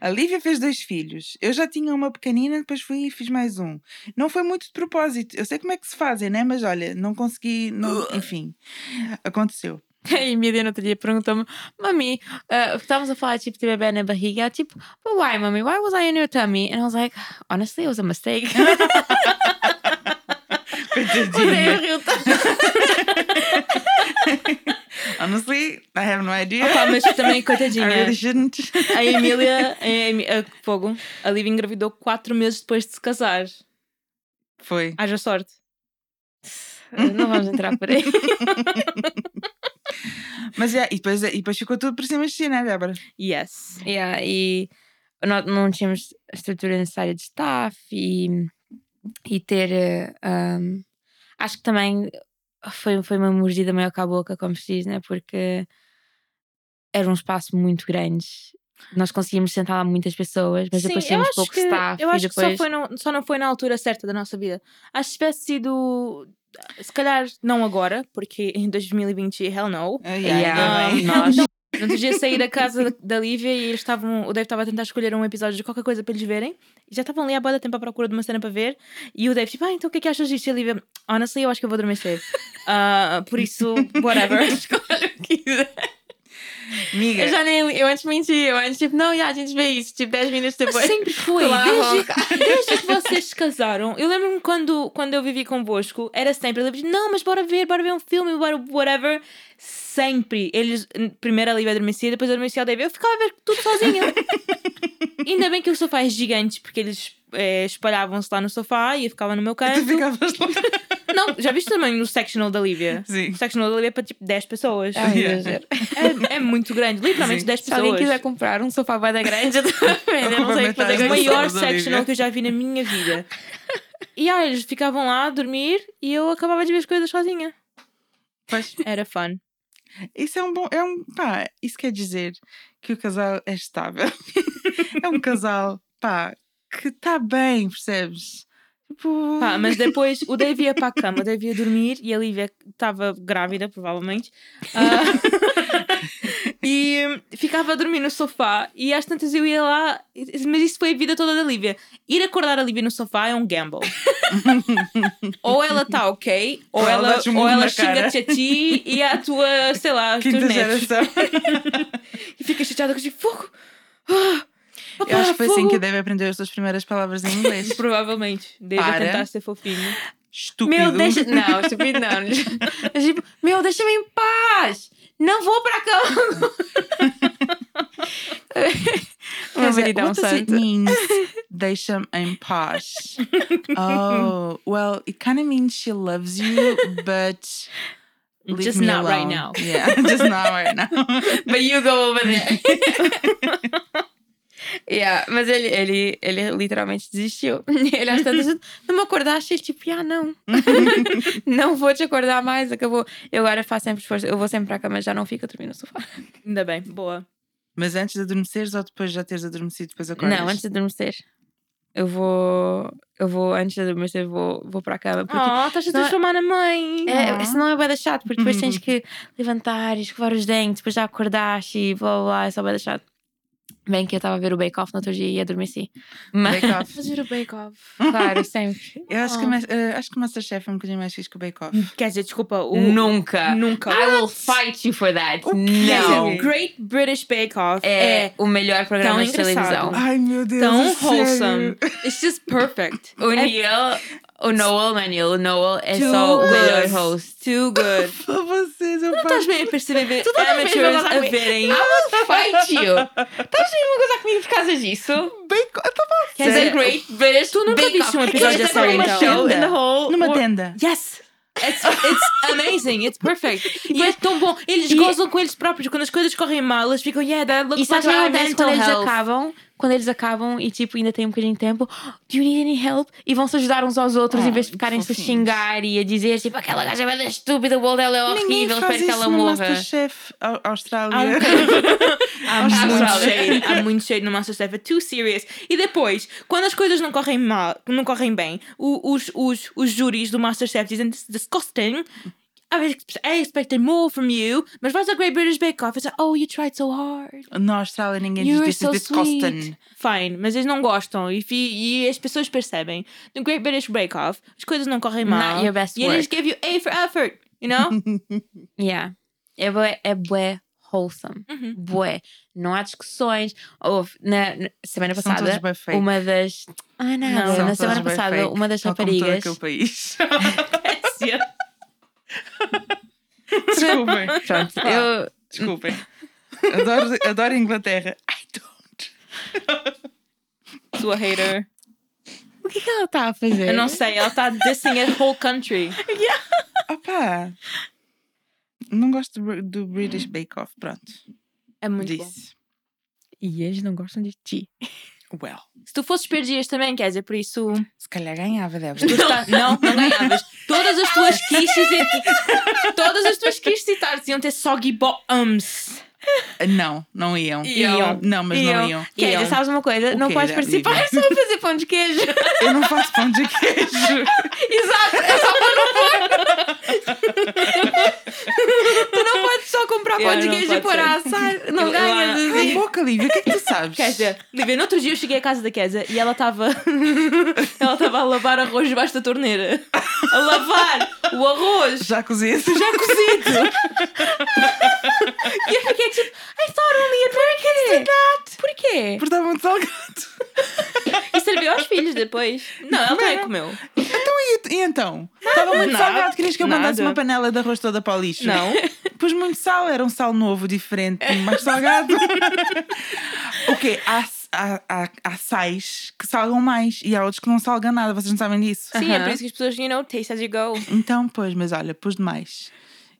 A Lívia fez dois filhos. Eu já tinha uma pequenina, depois fui e fiz mais um. Não foi muito de propósito. Eu sei como é que se fazem, né? Mas olha, não consegui. Não... Enfim, aconteceu. E no outro dia perguntou-me, Mami, uh, estávamos a falar tipo de bebê na barriga. Ela, Tipo, but why, Mami? Why was I in your tummy? And I was like, honestly, it was a mistake. Coitadinha. Have no idea. Opa, mas também, coitadinha. shouldn't. A Emília, a, a Fogo, a Lívia engravidou quatro meses depois de se casar. Foi. Haja sorte. Não vamos entrar por aí. Mas yeah, e, depois, e depois ficou tudo por cima de si, né, Débora? Yes. Yeah, e nós não tínhamos a estrutura necessária de staff e, e ter. eh, um, acho que também foi, foi uma mordida meio com a boca, como se diz, né? Porque era um espaço muito grande. Nós conseguíamos sentar lá muitas pessoas, mas depois Sim, eu tínhamos pouco que, staff. eu e acho que depois... só, foi no- só não foi na altura certa da nossa vida. Acho que se tivesse sido. Se calhar não agora, porque em 2020, hell no. Uh, Yeah, ainda bem. nós. No outro dia saí da casa da- da Lívia e eles estavam. O Dave estava a tentar escolher um episódio de qualquer coisa para eles verem. E já estavam ali há boa da tempo à procura de uma cena para ver. E o Dave, tipo, ah, então o que é que achas disto? E a Lívia, honestly, eu acho que eu vou dormir cedo. Ah, por isso, whatever. Escolhe o que quiser. Amiga, Eu já nem. Eu antes menti, eu antes, tipo, não, já, a gente vê isso, tipo, 10 minutos Mas depois. sempre foi. Lá, Desde, desde que vocês se casaram, eu lembro-me quando, quando eu vivi convosco, era sempre, eu lembro não, mas bora ver, bora ver um filme, bora whatever. Sempre. Eles, primeiro a Lívia adormecia, depois adormecia o David. Eu ficava a ver tudo sozinha. Ainda bem que o sofá é gigante, porque eles eh, espalhavam-se lá no sofá e eu ficava no meu tu canto. ficavas lá. Não, já viste também no sectional da Lívia? Sim. O sectional da Lívia é para tipo 10 pessoas. Ai, Yeah. É, é muito grande, literalmente Sim. 10 Se pessoas. alguém quiser comprar um sofá bada grande, eu não sei o que fazer Complementar o isso. maior da sectional que eu já vi na minha vida. E aí, eles ficavam lá a dormir e eu acabava de ver as coisas sozinha. Pois, Era fun. isso é um bom. É um, pá, isso quer dizer que o casal é estável. é um casal, pá, que está bem, percebes? Tipo. Pá, mas depois o Dave ia para a cama, o Dave ia dormir e a Lívia estava grávida, provavelmente. Ah, e ficava a dormir no sofá e às tantas eu ia lá. Mas isso foi a vida toda da Lívia. Ir acordar a Lívia no sofá é um gamble. ou ela está ok, ou Ou ela ela, ou ela xinga-te a ti e à tua, sei lá, Quinta geração. E fica chateada com tipo, fogo! Ah, Eu acho que foi assim fogo." que deve aprender as suas primeiras palavras em inglês. Provavelmente. Deve Para. tentar ser fofinho. Estúpido. Meu, deixa. Não, estúpido não. É tipo, meu, deixa-me em paz! Não vou para a cama! Dizer, maridão santo. mean? Deixa-me em paz. Oh, well, it kind of means she loves you, but leave Just not right alone. now. Yeah, just not right now. But you go over there. Yeah, mas ele, ele, ele literalmente desistiu. Ele às tantas não me acordaste, ele tipo, ah, não. não vou te acordar mais, acabou. Eu agora faço sempre esforço, eu vou sempre para a cama, já não fico a dormir no sofá. Ainda bem, boa. Mas antes de adormeceres ou depois de já teres adormecido, depois acordas? Não, antes de adormecer. Eu vou. Eu vou, antes de adormecer, vou, vou para a cama. Porque Oh, estás a senão- transformar na mãe. É, Ah. senão é bué da chato, porque depois tens que levantar e escovar os dentes, depois já acordaste e blá blá blá, é só da chato. Bem que eu estava a ver o Bake Off no outro dia e adormeci. Mas, Bake Off. Fazer o bake-off. claro, sempre. Eu acho que, eh, acho que o Masterchef é um bocadinho mais fixe que o Bake Off. Quer dizer, desculpa, o... Nunca. Nunca. I will fight you for that. O Não. o Great British Bake Off É, é, o melhor programa de televisão. Ai meu Deus. tão sério? wholesome. It's just perfect. O É Neil, o Noel, Manuel, o Noel é too só o melhor host. Too good. Para vocês, eu Não estás bem a perceber Tu a amateurs a verem. I will fight you. Estás a uma coisa comigo por causa disso? Bake Off. Tá bom. Quer It's a dizer, great British tu nunca viste um episódio It's da série, uma então? show in the whole Numa tenda. Yes! It's, it's amazing, it's perfect. E é tão bom. Eles E- gozam com eles próprios. Quando as coisas correm mal, eles ficam, yeah, that E looks sabes like acontece mental quando eles health. acabam? Quando eles acabam e tipo ainda tem um bocadinho de tempo, do you need any help? E vão se ajudar uns aos outros Ah, em vez de ficarem se a xingar e a dizer tipo aquela gaja é estúpida, o bolo dela é horrível, espero que ela no morra. Masterchef Au- Há, Austrália. um bocadinho- há muito Austrália. shade, há muito shade no Masterchef, é too serious. E depois, quando as coisas não correm mal, não correm bem, os, os, os júris do Masterchef dizem disgusting. I I expected more from you, mas vais ao Great British Bake Off e diz, oh, you tried so hard. Na Austrália ninguém You diz this so is disgusting. Sweet. Fine, mas eles não gostam e, e as pessoas percebem. No Great British Bake Off, as coisas não correm mal. Not your best e eles work. give you A for effort, you know? Yeah. É bué, é bué wholesome. Uhum. Bué. Não há discussões. Houve, na, na semana São passada, uma das. Ah, não. Não, na semana passada, fake, uma das tal como todo raparigas. aquele país. Desculpem. Pronto, Pá. eu. Desculpem. Adoro, adoro a Inglaterra. I don't. Sua hater. O que, que ela está a fazer? Eu não sei, ela está dissing a whole country. Opá. Não gosto do, do British Bake Off. Pronto. É muito bom. Disse. E eles não gostam de ti. Well. Se tu fosses perdias também, quer dizer, por isso. Se calhar ganhava. Tu está... Não, não ganhavas. Todas as tuas quiches e... Todas as tuas quiches e tardes iam ter soggy bottoms. Não, não iam. Iam. Não, mas não Iam. iam. Quer dizer, Iam. sabes uma coisa? O não podes participar, só fazer pão de queijo. Eu não faço pão de queijo. Exato, é só pôr no forno. tu não podes só comprar pão Yeah, de queijo e a assar. Não eu- Cala a boca, Lívia. O que é que tu sabes? Dizer, Lívia, no outro dia eu cheguei à casa da Kézia e ela estava. ela estava a lavar arroz debaixo da torneira. A lavar o arroz Já cozido? já cozido. E eu fiquei tipo, I thought only did that. Porquê? Porque estava muito salgado. E serviu aos filhos depois. Não, ela também Não. comeu. Então, e, e então? Estava muito Nada. salgado. Querias que eu mandasse Nada. uma panela de arroz toda para o lixo? Não. Pus muito sal. Era um sal novo, diferente, mais salgado. o quê? Há, há, há, há sais que salgam mais e há outros que não salgam nada. Vocês não sabem disso? Sim, é Aham. por isso que as pessoas, you know, taste as you go. Então, pois, mas olha, pus demais.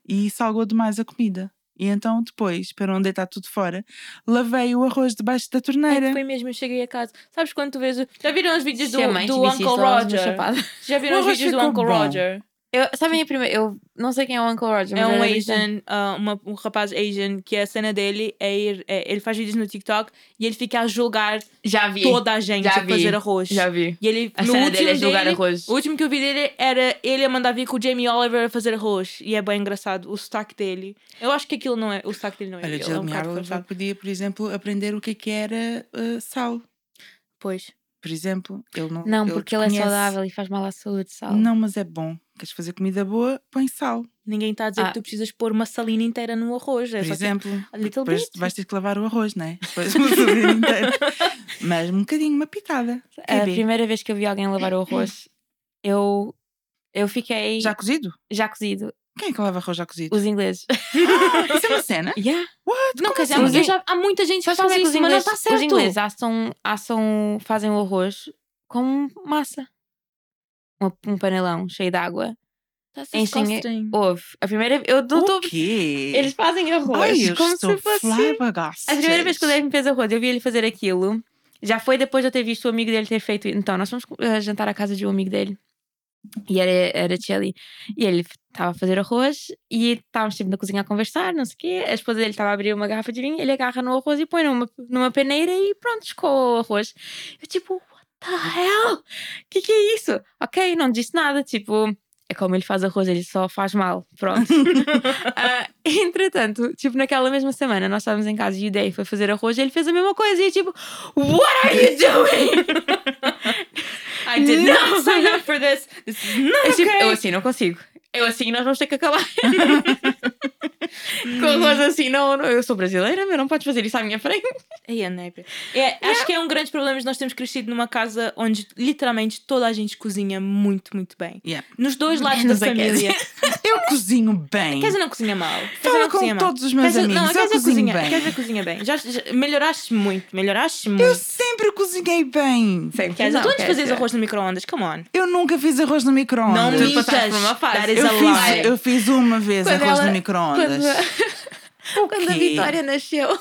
E salgou demais a comida. E então, depois, para não deitar tudo fora, lavei o arroz debaixo da É torneira. que foi mesmo, eu cheguei a casa. Sabes quando tu vês. o- Já viram os vídeos do, te do disse Uncle Roger? Já viram os vídeos do Uncle bom. Roger? Eu, sabem a primeira, eu não sei quem é o Uncle Roger, mas É um Asian, ah, uma- um rapaz Asian que a cena dele é ir. é- ele faz vídeos no TikTok e ele fica a julgar Já vi. toda a gente Já a vi. fazer arroz. Já vi. E ele, A no cena último dele é julgar dele- arroz. O último que eu vi dele era ele a mandar vir com o Jamie Oliver a fazer arroz. E é bem engraçado. O sotaque dele. Eu acho que aquilo não é. O sotaque dele não é. Olha, ele é um Jamie Oliver podia, por exemplo, aprender o que é que era uh, sal. Pois. Por exemplo, ele não. Não, porque ele é desconhece. saudável e faz mal à saúde, sal. Não, mas é bom. Queres fazer comida boa? Põe sal, Ninguém está a dizer Ah. que tu precisas pôr uma salina inteira no arroz. É por só tipo, exemplo. little Depois bit. vais ter que lavar o arroz, não é? Depois uma família inteira. Mas um bocadinho, uma pitada. A primeira vez que eu vi alguém lavar o arroz, eu, eu fiquei Já cozido? já cozido. Quem é que lava arroz já cozido? Os ingleses. Isso é uma cena? Yeah. What? Não, quer dizer, assim? mas eu já- há muita gente faz é que os isso, mas não ingleses, está certo. os ingleses assam, assam, fazem o arroz com massa. Um, um panelão cheio de água. That's Enchem-. Houve. A primeira eu não. O quê? Eles fazem arroz Ai, eu como estou se fosse. A primeira vez que o Dave me fez arroz, eu vi ele fazer aquilo. Já foi depois de eu ter visto o amigo dele ter feito. Então, nós fomos eh, jantar à casa de um amigo dele. E era, era chili. E ele estava a fazer arroz e estávamos sempre na cozinha a conversar, não sei o quê. A esposa dele estava a abrir uma garrafa de vinho, ele agarra no arroz e põe numa, numa peneira e pronto, escoa o arroz. Eu tipo, the hell? O que, que é isso? Ok, não disse nada, tipo. É como ele faz arroz, ele só faz mal. Pronto. Ah, entretanto, tipo, naquela mesma semana, nós estávamos em casa e o Dave foi fazer arroz e ele fez a mesma coisa. E eu, tipo, What are you doing? I did Não. not sign up for this. This is not Eu, tipo, okay. eu assim, não consigo. Eu assim, nós vamos ter que acabar. Com arroz assim, não, não, eu sou brasileira, meu, não podes fazer isso à minha frente. Ei, a népia. É, Acho que é um grande problema de nós termos crescido numa casa onde literalmente toda a gente cozinha muito, muito bem. Yeah. Nos dois lados Menos da a família. Eu cozinho bem. A Kézia não cozinha mal. A Fala não com cozinha mal. todos os meus Kézia- amigos. Não, a eu cozinho cozinha, a bem. Kézia cozinha bem. Já, já- melhoraste muito, melhoraste Eu muito. sempre cozinhei bem. Sempre. Kézia, tu não, antes fazias arroz no micro-ondas, come on. Eu nunca fiz arroz no Não micro-ondas. Tu mintas. passaste por uma fase. That is eu, a fiz, eu fiz uma vez Quando arroz ela- no micro-ondas. Quando, quando a? Vitória nasceu, O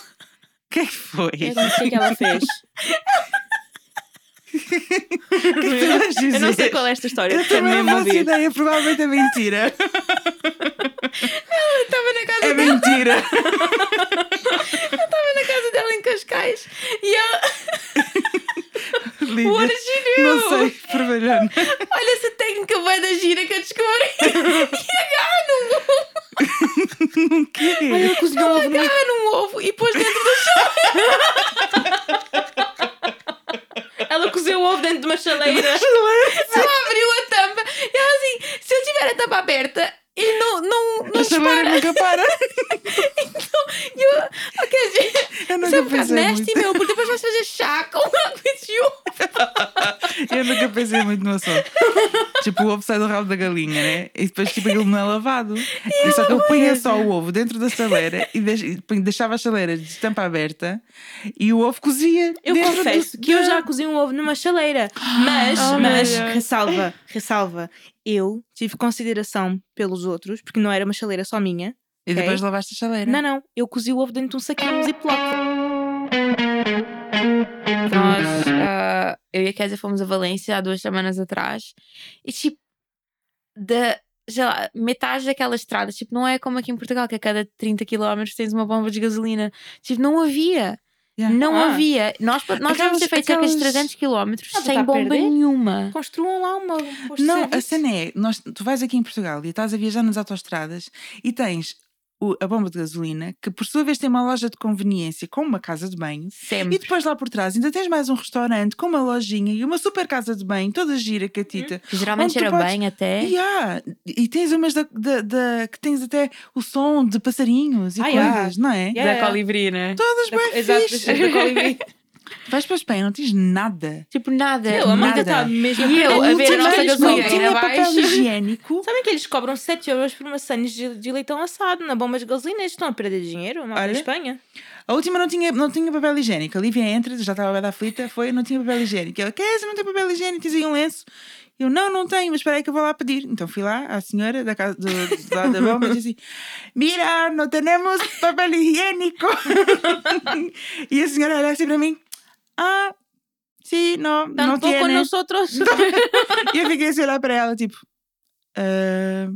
que é que foi? Eu não sei o que ela fez. Que é? Eu não sei qual é esta história. Eu é também não faço ouvir. ideia, provavelmente é mentira. estava na casa É dela, mentira. estava na casa dela em Cascais e ela, Lívia, what did she do? Não sei, trabalhando. Olha essa técnica bué da gira que eu descobri. e agarra num ovo. O quê? Ela cozinhou ovo no Agarra num ovo e pôs dentro da Ela cozeu o ovo uma chaleira. Ela abriu a tampa e ela assim, se eu tiver a tampa aberta, ele não, não, não A chaleira dispara. nunca para. Então, e eu, dizer, Eu é nunca bocado pensei nasty, muito. meu, porque depois vais fazer chá com água de ovo. Eu nunca pensei muito no assunto. tipo, o ovo sai do rabo da galinha, né? E depois, tipo, aquilo não é lavado. E só que eu punha só o ovo dentro da chaleira e deixava a chaleira de tampa aberta e o ovo cozia. Eu confesso do- que eu já cozi um ovo numa chaleira. Mas, Oh, mas, ressalva, ressalva. Eu tive consideração pelos outros, porque não era uma chaleira só minha. E depois lavaste a chaleira. Não, não. Eu cozi o ovo dentro de um saquinho ziploc. Nós, ah, eu e a Kézia fomos a Valência há duas semanas atrás e tipo, da, sei lá, metade daquelas estradas, tipo, não é como aqui em Portugal que a cada 30 km tens uma bomba de gasolina. Tipo, não havia. Yeah. Não Ah. havia. Nós, nós Aquelas- ter feito cerca de aquelas- 300 km Ah, sem bomba nenhuma. Construam lá uma. um Não, a cena é: nós, tu vais aqui em Portugal e estás a viajar nas autoestradas e tens o- a bomba de gasolina, que por sua vez tem uma loja de conveniência com uma casa de banho. E Sempre. depois lá por trás ainda tens mais um restaurante com uma lojinha e uma super casa de banho, toda gira, catita. Geralmente onde tu cheira podes- bem até. E há, e tens umas da, da- da- que tens até o som de passarinhos e Ah, coisas, yeah. não é? Yeah. Da colibri, né? Todas Da- bem Exato, fixe. da colibri. Vais para a Espanha, não tens nada. Tipo, nada. Eu, a marca está mesmo. E eu, a ver a nossa gasolina abaixo. papel higiênico. Sabem que eles cobram 7 euros por maçãs de, de leitão assado na bomba de gasolina? Eles estão a perder dinheiro, Olha. Espanha. A última não tinha, não tinha papel higiênico. A Lívia entra, já estava bem da aflita, foi, não tinha papel higiênico. Ela, quer não tem papel higiênico? Tens aí um lenço? Eu, não, não tenho, mas espera aí que eu vou lá pedir. Então fui lá, à senhora da casa, do, do lado da bomba, e disse assim, mira, não temos papel higiênico. e a senhora olha assim para mim, ah, sim, não, não Tampouco tiene. nosotros. E eu fiquei a olhar para ela, tipo, "Ah,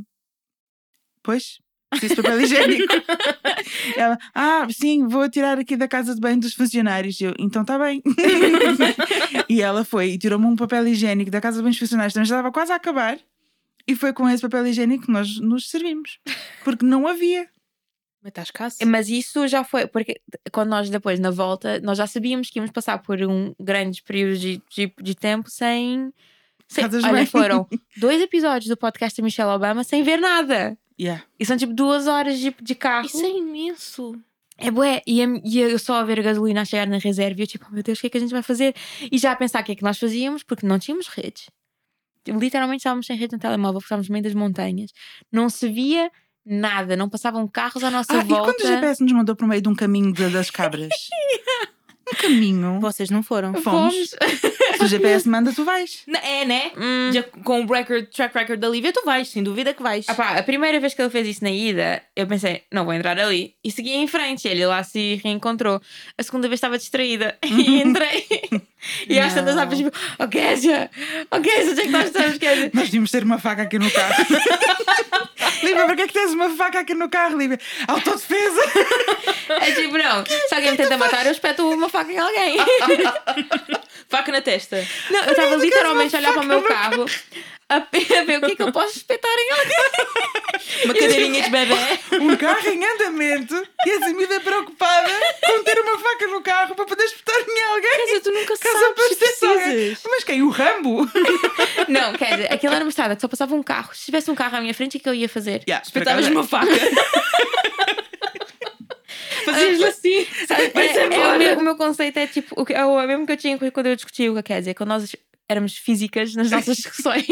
pois, preciso de papel higiênico. ela, ah, sim, vou tirar aqui da casa de banho dos funcionários. Eu, então está bem. e ela foi e tirou-me um papel higiênico da casa de banho dos funcionários, também já estava quase a acabar. E foi com esse papel higiênico que nós nos servimos. Porque não havia. Mas estás escasso. Mas isso já foi, porque quando nós depois, na volta, nós já sabíamos que íamos passar por um grandes períodos de, de, de tempo sem. sem Casas olha, bem. foram dois episódios do podcast da Michelle Obama sem ver nada. Yeah. E são tipo duas horas de, de carro. Isso é imenso. É bué. E, e eu só a ver a gasolina a chegar na reserva e eu tipo, oh, meu Deus, o que é que a gente vai fazer? E já a pensar o que é que nós fazíamos, porque não tínhamos redes. Literalmente estávamos sem rede no telemóvel, porque estávamos no meio das montanhas. Não se via nada, não passavam carros à nossa Ah, e volta. quando o GPS nos mandou para o meio de um caminho de- das cabras? um caminho. Vocês não foram. Fomos. Se o GPS manda, tu vais. É, né? Hum. Já com o record, track record da Lívia, tu vais, sem dúvida que vais. Ah pá, a primeira vez que ele fez isso na ida, eu pensei, não vou entrar ali. E segui em frente, ele lá se reencontrou. A segunda vez estava distraída e entrei. e às tantas estava tipo, oh Kézia, oh Kézia, onde é que nós estamos, Kézia? Nós devíamos ter uma faca aqui no carro. Lívia, para que é que tens uma faca aqui no carro, Lívia? Autodefesa! É tipo, não, se alguém me tenta matar, eu espeto uma faca em alguém. Faca na testa. Não, eu estava literalmente a olhar para o meu carro a, ver o que é que eu posso espetar em alguém. Uma cadeirinha de bebê. Um carro em andamento e a Zemida preocupada com ter uma faca no carro para poder espetar em alguém. Quer dizer, tu nunca Caso sabes se precisas. Mas quem? O Rambo? Não, quer dizer, aquilo era uma estrada que só passava um carro. Se tivesse um carro à minha frente, o que é que eu ia fazer? Yeah, Espetavas uma acaso- faca. Fazias-lhe assim. É, Vai-se é, embora. o, meu, o meu conceito é tipo, o, que- é o mesmo que eu tinha quando eu discutia o que quer dizer, quando nós éramos físicas nas nossas discussões.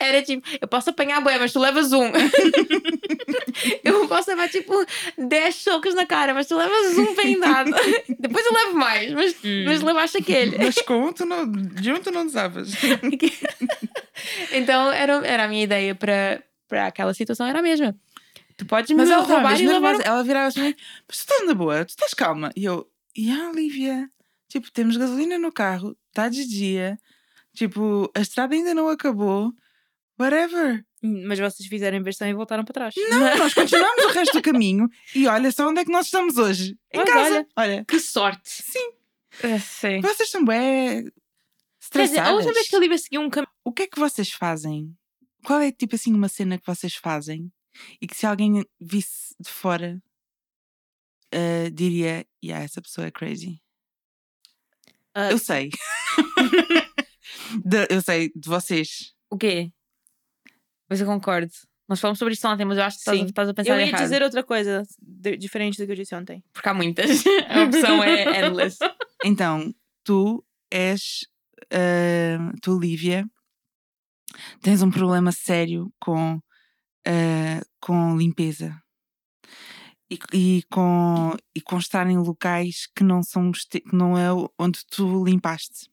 Era tipo, eu posso apanhar bué, mas tu levas um. eu posso levar tipo 10 socos na cara, mas tu levas um bem dado. Depois eu levo mais, mas, mas levaste aquele. Mas com, tu não, junto não sabes. então era, era a minha ideia para aquela situação, era a mesma. Tu podes Mas me ela estava e levar nervosa. Ela virava assim, mas tu estás na boa, tu estás calma. E eu, e a Lívia? Tipo, temos gasolina no carro, está de dia. Tipo, a estrada ainda não acabou. Whatever. Mas vocês fizeram inversão e voltaram para trás. Não, nós continuamos o resto do caminho. E olha só onde é que nós estamos hoje. Em Mas casa. olha. Olha, Que sorte. sim. Ah, Sim. Vocês são bem Quer dizer, a última estressadas. vez que a Lívia seguiu um caminho. O que é que vocês fazem? Qual é, tipo assim, uma cena que vocês fazem e que se alguém visse de fora ah, diria, yeah, essa pessoa é crazy? Ah, Eu sei. De- eu sei, de vocês. O quê? Mas eu concordo. Nós falamos sobre isso ontem, mas eu acho que estás, Sim. estás a pensar eu ia errado. dizer outra coisa de- diferente do que eu disse ontem. Porque há muitas. A opção é endless. Então, tu és ah, tu, Lívia, tens um problema sério com, ah, com limpeza. E, e com, e com estar em locais que não são que não é onde tu limpaste.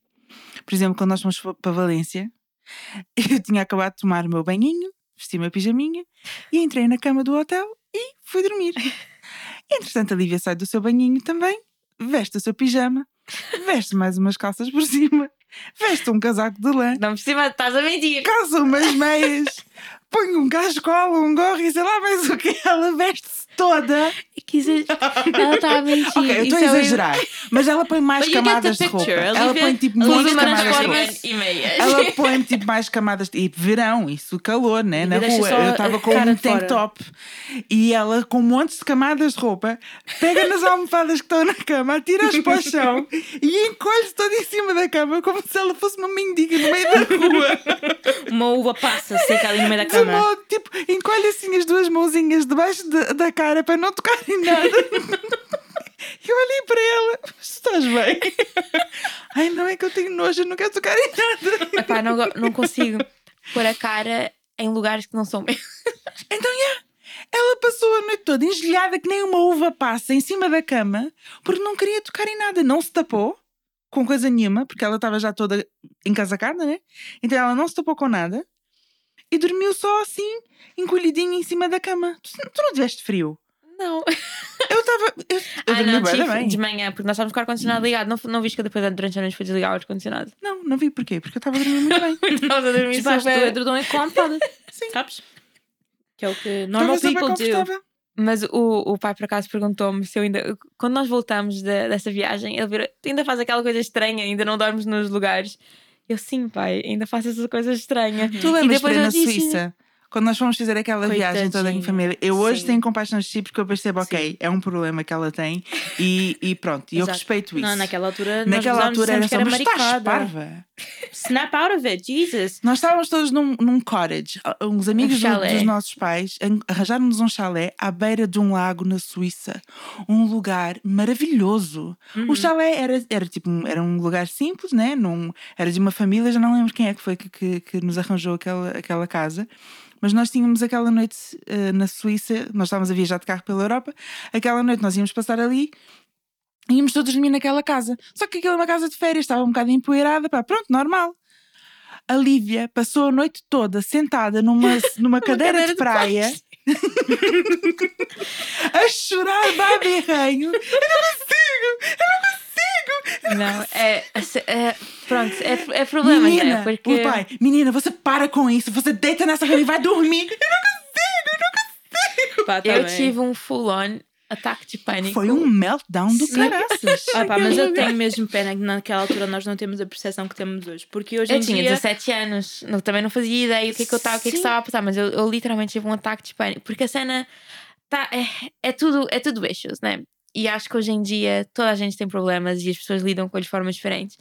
Por exemplo, quando nós fomos pa- para Valência, eu tinha acabado de tomar o meu banhinho, vesti uma pijaminha e entrei na cama do hotel e fui dormir. Entretanto, a Lívia sai do seu banhinho também, veste o seu pijama, veste mais umas calças por cima, veste um casaco de lã, Não por cima, estás a mentir. calça umas meias, põe um cascola, um gorro e sei lá mais o que. Ela veste-se toda. Que Ela está a mentir. Ok, eu estou a é exagerar, mas ela põe mais But camadas de roupa. Ela põe tipo muitas camadas de roupa. e meias. Ela põe tipo mais camadas de... E verão, isso calor, né? Na rua. Eu estava com um tank top e ela com montes de camadas de roupa pega nas almofadas que estão na cama, atira-as para o chão e encolhe-se toda em cima da cama como se ela fosse uma mendiga no meio da rua. Uma uva passa seca ali no meio da De cama. modo, tipo, encolhe assim as duas mãozinhas debaixo da- da cara para não tocar em nada. E eu olhei para ela, "Mas estás bem? Ai, não é que eu tenho nojo, eu não quero tocar em nada. Epá, não, não consigo pôr a cara em lugares que não são meus. Então, yeah, ela passou a noite toda engelhada que nem uma uva passa em cima da cama porque não queria tocar em nada. Não se tapou com coisa nenhuma, porque ela estava já toda encasacada, né? Então ela não se tapou com nada e dormiu só assim, encolhidinha em cima da cama. Tu, tu não tiveste frio? Não. Eu estava. Eu, eu Ah, dormi não, da tive bem. de manhã, porque nós estávamos com o ar-condicionado ligado. Não, não viste que depois durante a noite foi desligar o ar-condicionado? Não, não vi porquê, porque eu estava a dormir muito bem. Estávamos a dormir Debaixo do edredom é contada. Sim. Sabes? Que é o que normal people do. Mas o, o pai, por acaso, perguntou-me se eu ainda. Quando nós voltamos da- dessa viagem, ele virou: ainda faz aquela coisa estranha, ainda não dormes nos lugares. Eu, sim, pai, ainda faço essa coisa estranha. Tu lembras para ir na Suíça? Quando nós fomos fazer aquela viagem toda em Coitadinha. família, eu hoje Sim. tenho compaixão de si porque eu percebo, ok, é um problema que ela tem e, e pronto, e eu respeito isso. Não, naquela altura, Naquela altura era só, que mas estás maricada. parva. Snap out of it, Jesus. Nós estávamos todos num, num cottage, uns amigos do- chalé. dos nossos pais an- arranjaram-nos um chalé à beira de um lago na Suíça. Um lugar maravilhoso. Uhum. O chalé era, era tipo um- era um lugar simples, né? Num, era de uma família, já não lembro quem é que foi que, que, que nos arranjou aquela, aquela casa. Mas nós tínhamos aquela noite eh, na Suíça, nós estávamos a viajar de carro pela Europa, aquela noite nós íamos passar ali e íamos todos dormir naquela casa. Só que aquilo é uma casa de férias, estava um bocado empoeirada, pá, pronto, normal. A Lívia passou a noite toda sentada numa, numa cadeira, cadeira de de praia a chorar babirranho. Eu não consigo, eu não consigo. Não, é. é- pronto, é, é problema, menina, né? Porque. o pai, menina, você para com isso, você deita nessa cama e vai dormir. Pá, tá Eu bem. tive um full-on ataque de pânico. Foi um meltdown do caraças. Ah, pá, mas eu tenho mesmo pena que naquela altura nós não temos a percepção que temos hoje. Porque hoje Eu em tinha dia. 17 anos, não- também não fazia ideia o que é que eu estava, o que é que estava a passar, mas eu, eu literalmente tive um ataque de pânico, porque a cena tá, é, é tudo, é tudo issues, né? E acho que hoje em dia toda a gente tem problemas e as pessoas lidam com eles de formas diferentes.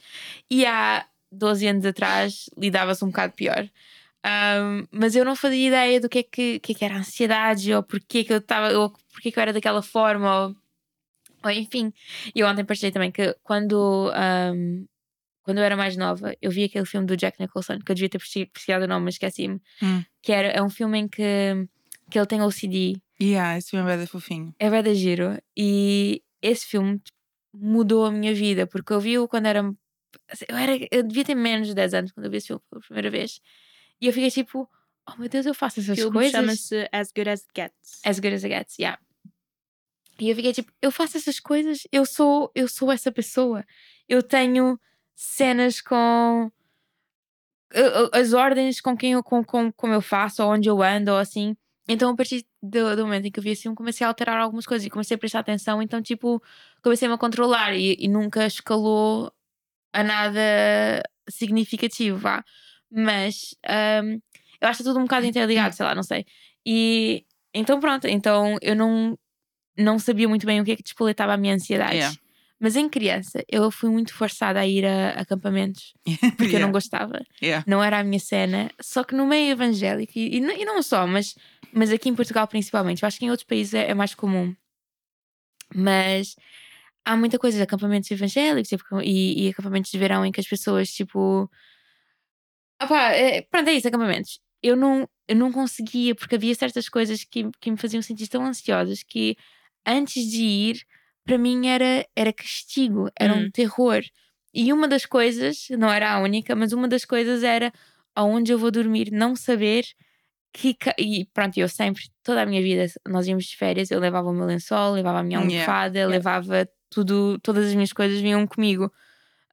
E há 12 anos atrás lidava-se um bocado pior. Ahm, mas eu não fazia ideia do que é que, que, é que era ansiedade, ou porquê que eu estava, ou porquê que eu era daquela forma, ou, ou enfim. E eu ontem partilhei também que quando, ahm, quando eu era mais nova, eu vi aquele filme do Jack Nicholson, que eu devia ter pesqui- pesquisado o nome, mas esqueci-me. Hum. Que era, é um filme em que, que ele tem OCD, Yeah, esse filme é bem fofinho. é bem da giro. E esse filme mudou a minha vida, porque eu vi-o quando era. Eu, era. eu devia ter menos de 10 anos quando eu vi esse filme pela primeira vez. E eu fiquei tipo, oh meu Deus, eu faço O essas filme coisas. chama-se As Good As It Gets. As good as it gets, yeah. E eu fiquei tipo, eu faço essas coisas, eu sou, eu sou essa pessoa. Eu tenho cenas com as ordens com quem eu, com, com, como eu faço, ou onde eu ando, ou assim. Então, a partir do, do momento em que eu vi assim, comecei a alterar algumas coisas e comecei a prestar atenção. Então, tipo, comecei-me a controlar e, e nunca escalou a nada significativo, vá. Mas hum, eu acho que é tudo um bocado interligado, sei lá, não sei. E então, pronto, então eu não, não sabia muito bem o que é que despoletava a minha ansiedade. Yeah. Mas em criança, eu fui muito forçada a ir a acampamentos porque eu Yeah, não gostava yeah. não era a minha cena, só que no meio evangélico, e, e não só, mas, mas aqui em Portugal principalmente, eu acho que em outros países é, é mais comum. Mas há muita coisa de acampamentos evangélicos tipo, e, e acampamentos de verão em que as pessoas, tipo. Opá, é, pronto, é isso, acampamentos. Eu não, eu não conseguia, porque havia certas coisas que, que me faziam sentir tão ansiosas que antes de ir, para mim era, era castigo, era um Hum. terror. E uma das coisas, não era a única, mas uma das coisas era aonde eu vou dormir, não saber que. E pronto, eu sempre, toda a minha vida, nós íamos de férias, eu levava o meu lençol, levava a minha Yeah, almofada, levava tudo, todas as minhas coisas vinham comigo.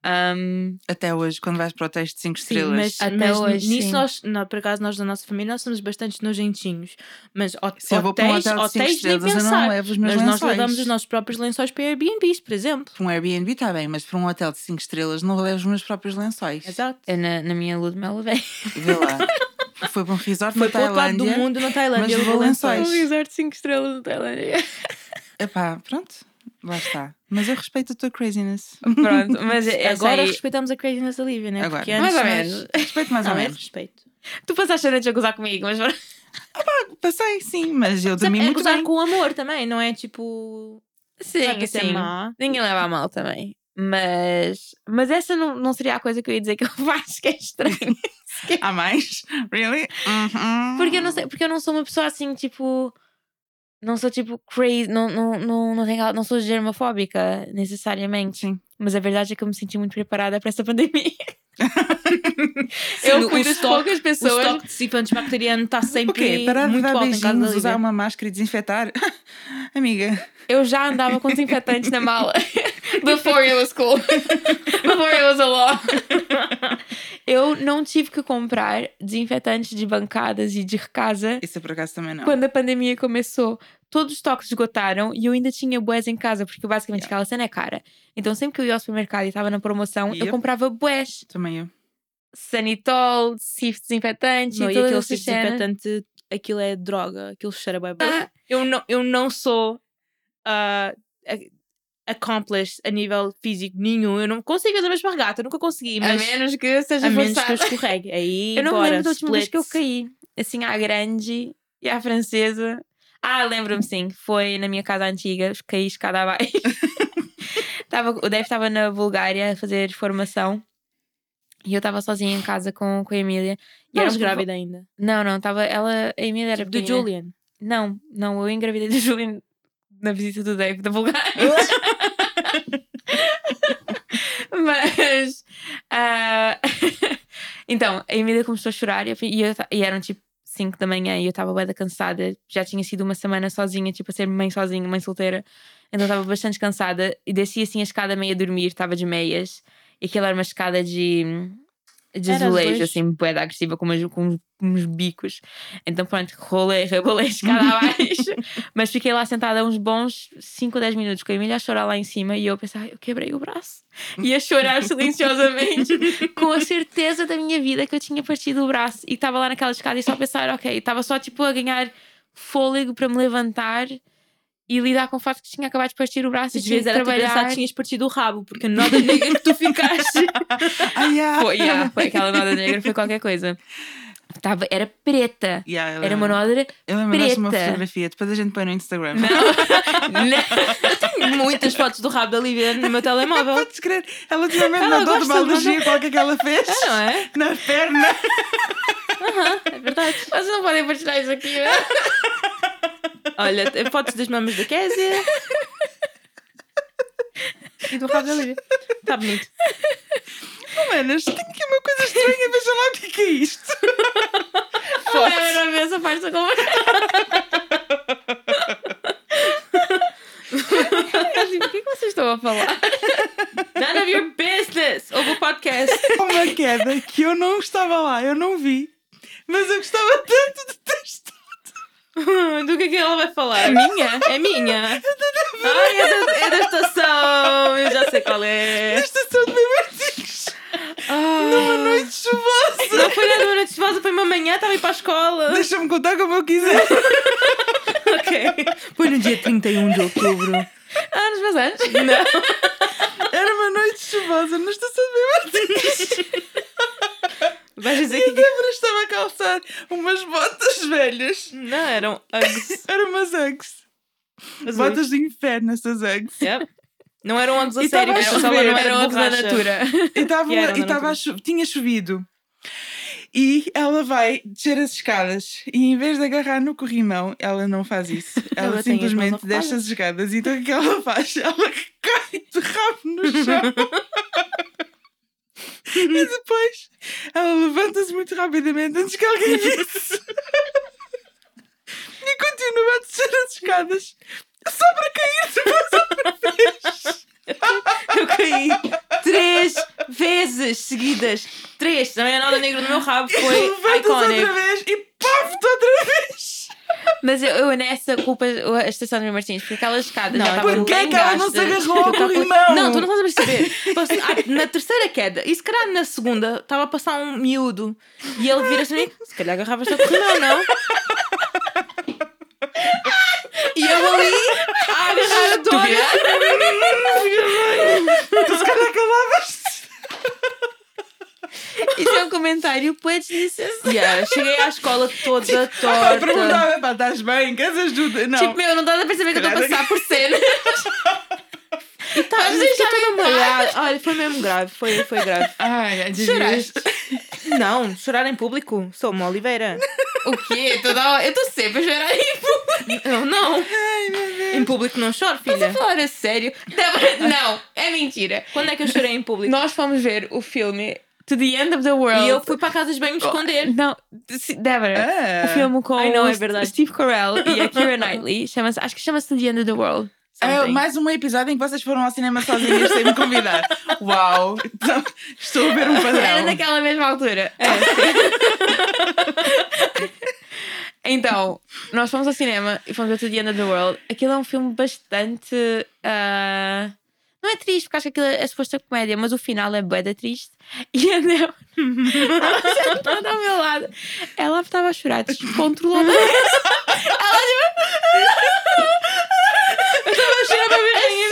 Um, Até hoje, quando vais para hotéis de 5 Sim, estrelas. mas, Até mas hoje, nisso sim. nós, não, por acaso nós da nossa família nós somos bastante nojentinhos. Mas hot- Se eu vou para um hotel de 5 hotéis nem estrelas, eu não levo os meus Mas nós lençóis. levamos os nossos próprios lençóis para Airbnbs, por exemplo. Para um Airbnb está bem, mas para um hotel de 5 estrelas não levo os meus próprios lençóis. Exato. eu na, na minha lua de mel levei. Vê lá. Foi para um resort Foi na para o outro lado do Tailândia. mundo na Tailândia. mas levou lençóis. Um resort 5 estrelas na Tailândia. Epá, pronto. Lá está. Mas eu respeito a tua craziness. Pronto, mas essa Agora aí- respeitamos a craziness da Lívia, né? Agora. Porque Mais ou menos. Respeito mais ou é menos. respeito. Tu passaste a noite a gozar comigo, mas Passei, sim, mas eu dormi é muito gozar bem. com amor também, não é tipo. sim, é sim. má. Ninguém leva a mal também. Mas, mas essa não, não seria a coisa que eu ia dizer que eu faço, que é estranho. Há mais? Really? Uhum. Porque eu não sei, porque eu não sou uma pessoa assim, tipo. Não sou tipo crazy, não, não, não, não, tenho, não sou germofóbica necessariamente. Sim. Mas a verdade é que eu me senti muito preparada para essa pandemia. Eu o fui das poucas O pessoas. estoque de dissipa antibacteriano está O sempre de muito dar alto beijinhos, usar uma máscara e desinfetar? Amiga, Eu já andava com desinfetante na mala. Before it was cool. Before it was a law. Eu não tive que comprar desinfetantes de bancadas e de casa isso por acaso também não. quando a pandemia começou. Todos os estoques esgotaram e eu ainda tinha bués em casa, porque basicamente Yeah. aquela cena é cara. Então sempre que eu ia ao supermercado e estava na promoção, eu Yep. comprava bués. Também eu. Sanitol, Cif desinfetante Não, e e aquele cenas. desinfetante, aquilo é droga, aquilo cheira bem. Ah. Eu, não, eu não sou a- accomplished a nível físico nenhum. Eu não consigo fazer uma esparregata, eu nunca consegui, A mas menos que seja a menos que eu escorregue. Aí, Eu não me bora, lembro da última vez que eu caí. Assim, à grande e à francesa. Ah, lembro-me sim. Foi na minha casa antiga. Caí escada abaixo. tava, o Dave estava na Bulgária a fazer formação. E eu estava sozinha em casa com, com a Emília. E Eras grávida ainda. Não, não. Tava, ela, a Emília era pequenina. Julian. Não, não. Eu engravidei de Julian na visita do Dave da Bulgária. Mas. ah, então, a Emília começou a chorar e, eu, e eram tipo 5 da manhã e eu estava bem cansada. Já tinha sido uma semana sozinha, tipo a ser mãe sozinha, mãe solteira. Então estava bastante cansada e desci assim a escada meio a dormir, estava de meias. E aquilo era uma escada de. De Era azulejo, assim, boeda agressiva, com, umas, com uns, bicos. Então, pronto, rolei, rebolei escada abaixo. Mas fiquei lá sentada uns bons 5 ou 10 minutos com a Emília a chorar lá em cima e eu a pensar, eu quebrei o braço. E a chorar silenciosamente, com a certeza da minha vida que eu tinha partido o braço. E estava lá naquela escada e só a pensar, ok, estava só tipo a ganhar fôlego para me levantar e lidar com o facto que tinha acabado de partir o braço e Às tinha era tu trabalhar. pensar que tinhas partido o rabo, porque a nota negra que tu ficaste. Ah, yeah. Foi, yeah, foi aquela noda negra, foi qualquer coisa. Tava, era preta. Yeah, eu Era uma lembro. noda Eu lembro-me uma preta. fotografia, depois a gente põe no Instagram. Não, não. Muitas fotos do rabo da Lívia no meu telemóvel. Podes crer, ela ultimamente Ela mandou de uma alergia qualquer que ela fez É, não é? na perna. É verdade. Vocês não podem partilhar isso aqui. né? Olha, tem fotos das mamas da Késia. E do rabo da Lívia. Está bonito. Oh, manas, tenho aqui uma coisa estranha, veja lá o que é que é isto. Não era ver essa parte da conversa. Eu assim, O que é que vocês estão a falar? None of your business. Houve o podcast. Uma queda que eu não estava lá, eu não vi. Mas eu gostava tanto de testar. Do que é que ela vai falar? É minha? É minha. Ai, é da, é da estação. Eu já sei qual é. Na estação de Martins. Numa noite chuvosa. Não foi nada uma noite chuvosa, foi uma manhã, estava a ir para a escola. Deixa-me contar como eu quiser. Ok. Foi no dia 31 de outubro. Ah, nos meus anos? Não. Era uma noite chuvosa na estação de Martins. Vais dizer E a que. Débora estava a calçar umas botas velhas. Não, eram Uggs. Eram umas Uggs. azuis. Botas de inferno, essas Uggs. Yep. Não eram ondas a sério, a não era Era de onde da natura. E estava a cho- tinha chovido. E ela vai descer as escadas e em vez de agarrar no corrimão, ela não faz isso. Ela, Ela as simplesmente desce as escadas. Então o que ela faz? Ela cai de rabo no chão. E depois ela levanta-se muito rapidamente antes que alguém visse. e continua a descer as escadas só para cair depois outra vez. Eu caí três vezes seguidas. Três. Também a nada negra no meu rabo foi Levanta-se outra vez e paf outra vez. Mas eu, eu nessa culpa a estação de Martins, porque aquelas escadas Não, já estavam Porquê bem que ela não se agarrou ao corrimão? Não, tu não estás a perceber. Ah, Na terceira queda, e se calhar na segunda, estava a passar um miúdo e ele vira-se a mim, se calhar agarravas-te ao corrimão, não? E eu ali a agarrar a dona. Tu se calhar calavas Isso é um comentário dizer. Yeah, cheguei à escola toda Eu torta. perguntava, pá, estás bem? Queres ajuda? Não. Tipo, meu, não estás a perceber que eu estou a passar por cena. E tá, Mas fiquei toda molhada. Olha, foi mesmo grave, foi, foi grave. Ai, Choraste? Não, chorar em público, sou uma Oliveira. O quê? Toda hora- Eu estou sempre a chorar em público. Eu não. Ai, meu Deus. Em público não choro, Estás a filha. falar a sério? Não, não, é mentira. Quando é que eu chorei em público? Nós fomos ver o filme To the End of the World. E eu fui para a casa de bem me esconder. Não, se- Débora. Ah. O filme com não, é. Steve Carell e a Keira Knightley. Chama acho que chama-se To the End of the World. É mais um episódio em que vocês foram ao cinema sozinhas sem me convidar. Uau! Então, estou a ver um padrão. Era naquela mesma altura. então, nós fomos ao cinema e fomos ver To the End of the World. Aquilo é um filme bastante. ah, não é triste, porque acho que aquilo é suposto ser comédia, mas o final é bué da triste. E a Nel, ela sentada ao meu lado, ela estava a chorar descontroladamente. ela Eu chorei para ver assim,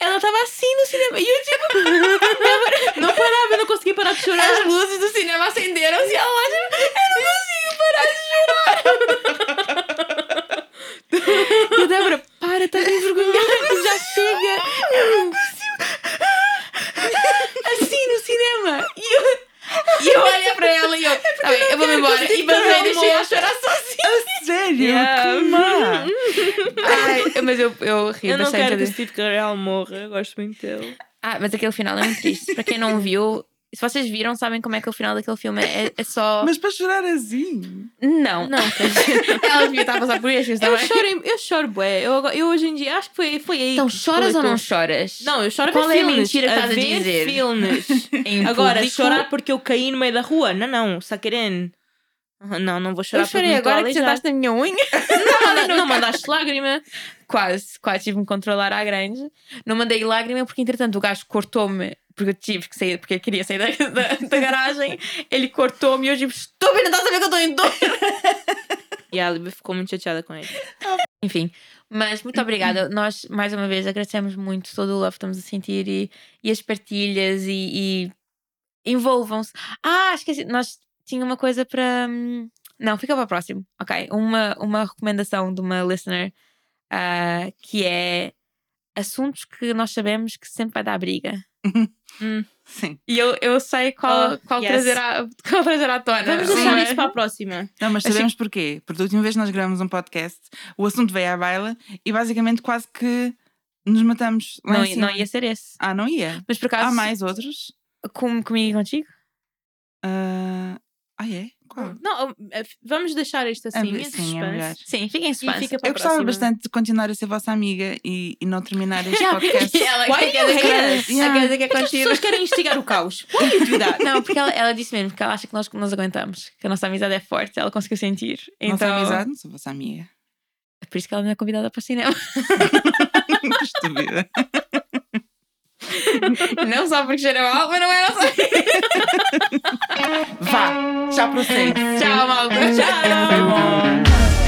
ela estava assim no cinema. E eu tipo, Não parava, eu não conseguia parar de chorar. as luzes do cinema acenderam-se e ela lá, tipo, eu não consigo parar de chorar. E a Débora, para, estás envergonhada, já chega. Eu não consigo. Assim no cinema. E eu, e eu olhei para ela e eu, tá bem, eu vou-me embora. E basei, deixei ela chorar sozinha. Sério? Yeah. Que má! Ai, mas eu, eu ri Eu não bastante. quero que o. Steve Carell morra, eu gosto muito dele. Ah, mas aquele final é muito triste. Para quem não viu, se vocês viram, sabem como é que o final daquele filme é, é só. Mas para chorar assim. Não. Não, dizer, Ela devia estar a passar por isso eu também. choro, eu choro bué. Eu, eu hoje em dia, acho que foi, foi aí. Então que choras ou não choras? Não, eu choro Qual ver é a filmes. mentira que estás a ver dizer? filmes. Agora, público, chorar porque eu caí no meio da rua? Não, não, Saqueren. Não, não vou chorar Eu chorei porque agora que sentaste na minha unha. Não, manda- não mandaste lágrima. Quase, quase tive-me controlar à grande. Não mandei lágrima porque, entretanto, o gajo cortou-me. Porque eu tive que sair, porque eu queria sair da, da, da garagem. Ele cortou-me e eu tipo, estúpido, não a ver que eu estou em dor. E a Libby ficou muito chateada com ele. Enfim, mas muito obrigada. Nós, mais uma vez, agradecemos muito todo o love que estamos a sentir e, e as partilhas e, e envolvam-se. Ah, esqueci, nós tinha uma coisa para. hum, Não, fica para o próximo. Ok. Uma, uma recomendação de uma listener ah, que é assuntos que nós sabemos que sempre vai dar briga. Sim. E eu, eu sei qual, Oh, qual, yes. trazer à, qual trazer à tona. Vamos Sim. deixar Uma- isso para a próxima. Não, mas Achei- sabemos porquê. Porque da última vez nós gravamos um podcast, o assunto veio à baila e basicamente quase que nos matamos Não, não ia ser esse. Ah, não ia? Mas por acaso. Há mais outros? Com, comigo e contigo? Ah, ah, é? Não, eh, vamos deixar isto assim, É, em sim, é. Sim, fiquem em suspense. fica Eu a gostava próxima. bastante de continuar a ser vossa amiga e, e não terminar este Yeah, podcast. e ela Why que dizer que é Porque as pessoas querem instigar o caos. Why you do that? Não, porque ela, ela disse mesmo que ela acha que nós nos aguentamos, que a nossa amizade é forte, ela conseguiu sentir. Nossa Então, amizade, não sou vossa amiga. é por isso que ela me é convidada para o cinema. Estúpida. não só porque cheira mal, mas não é nossa Vá, já procede. Tchau, malta. Tchau.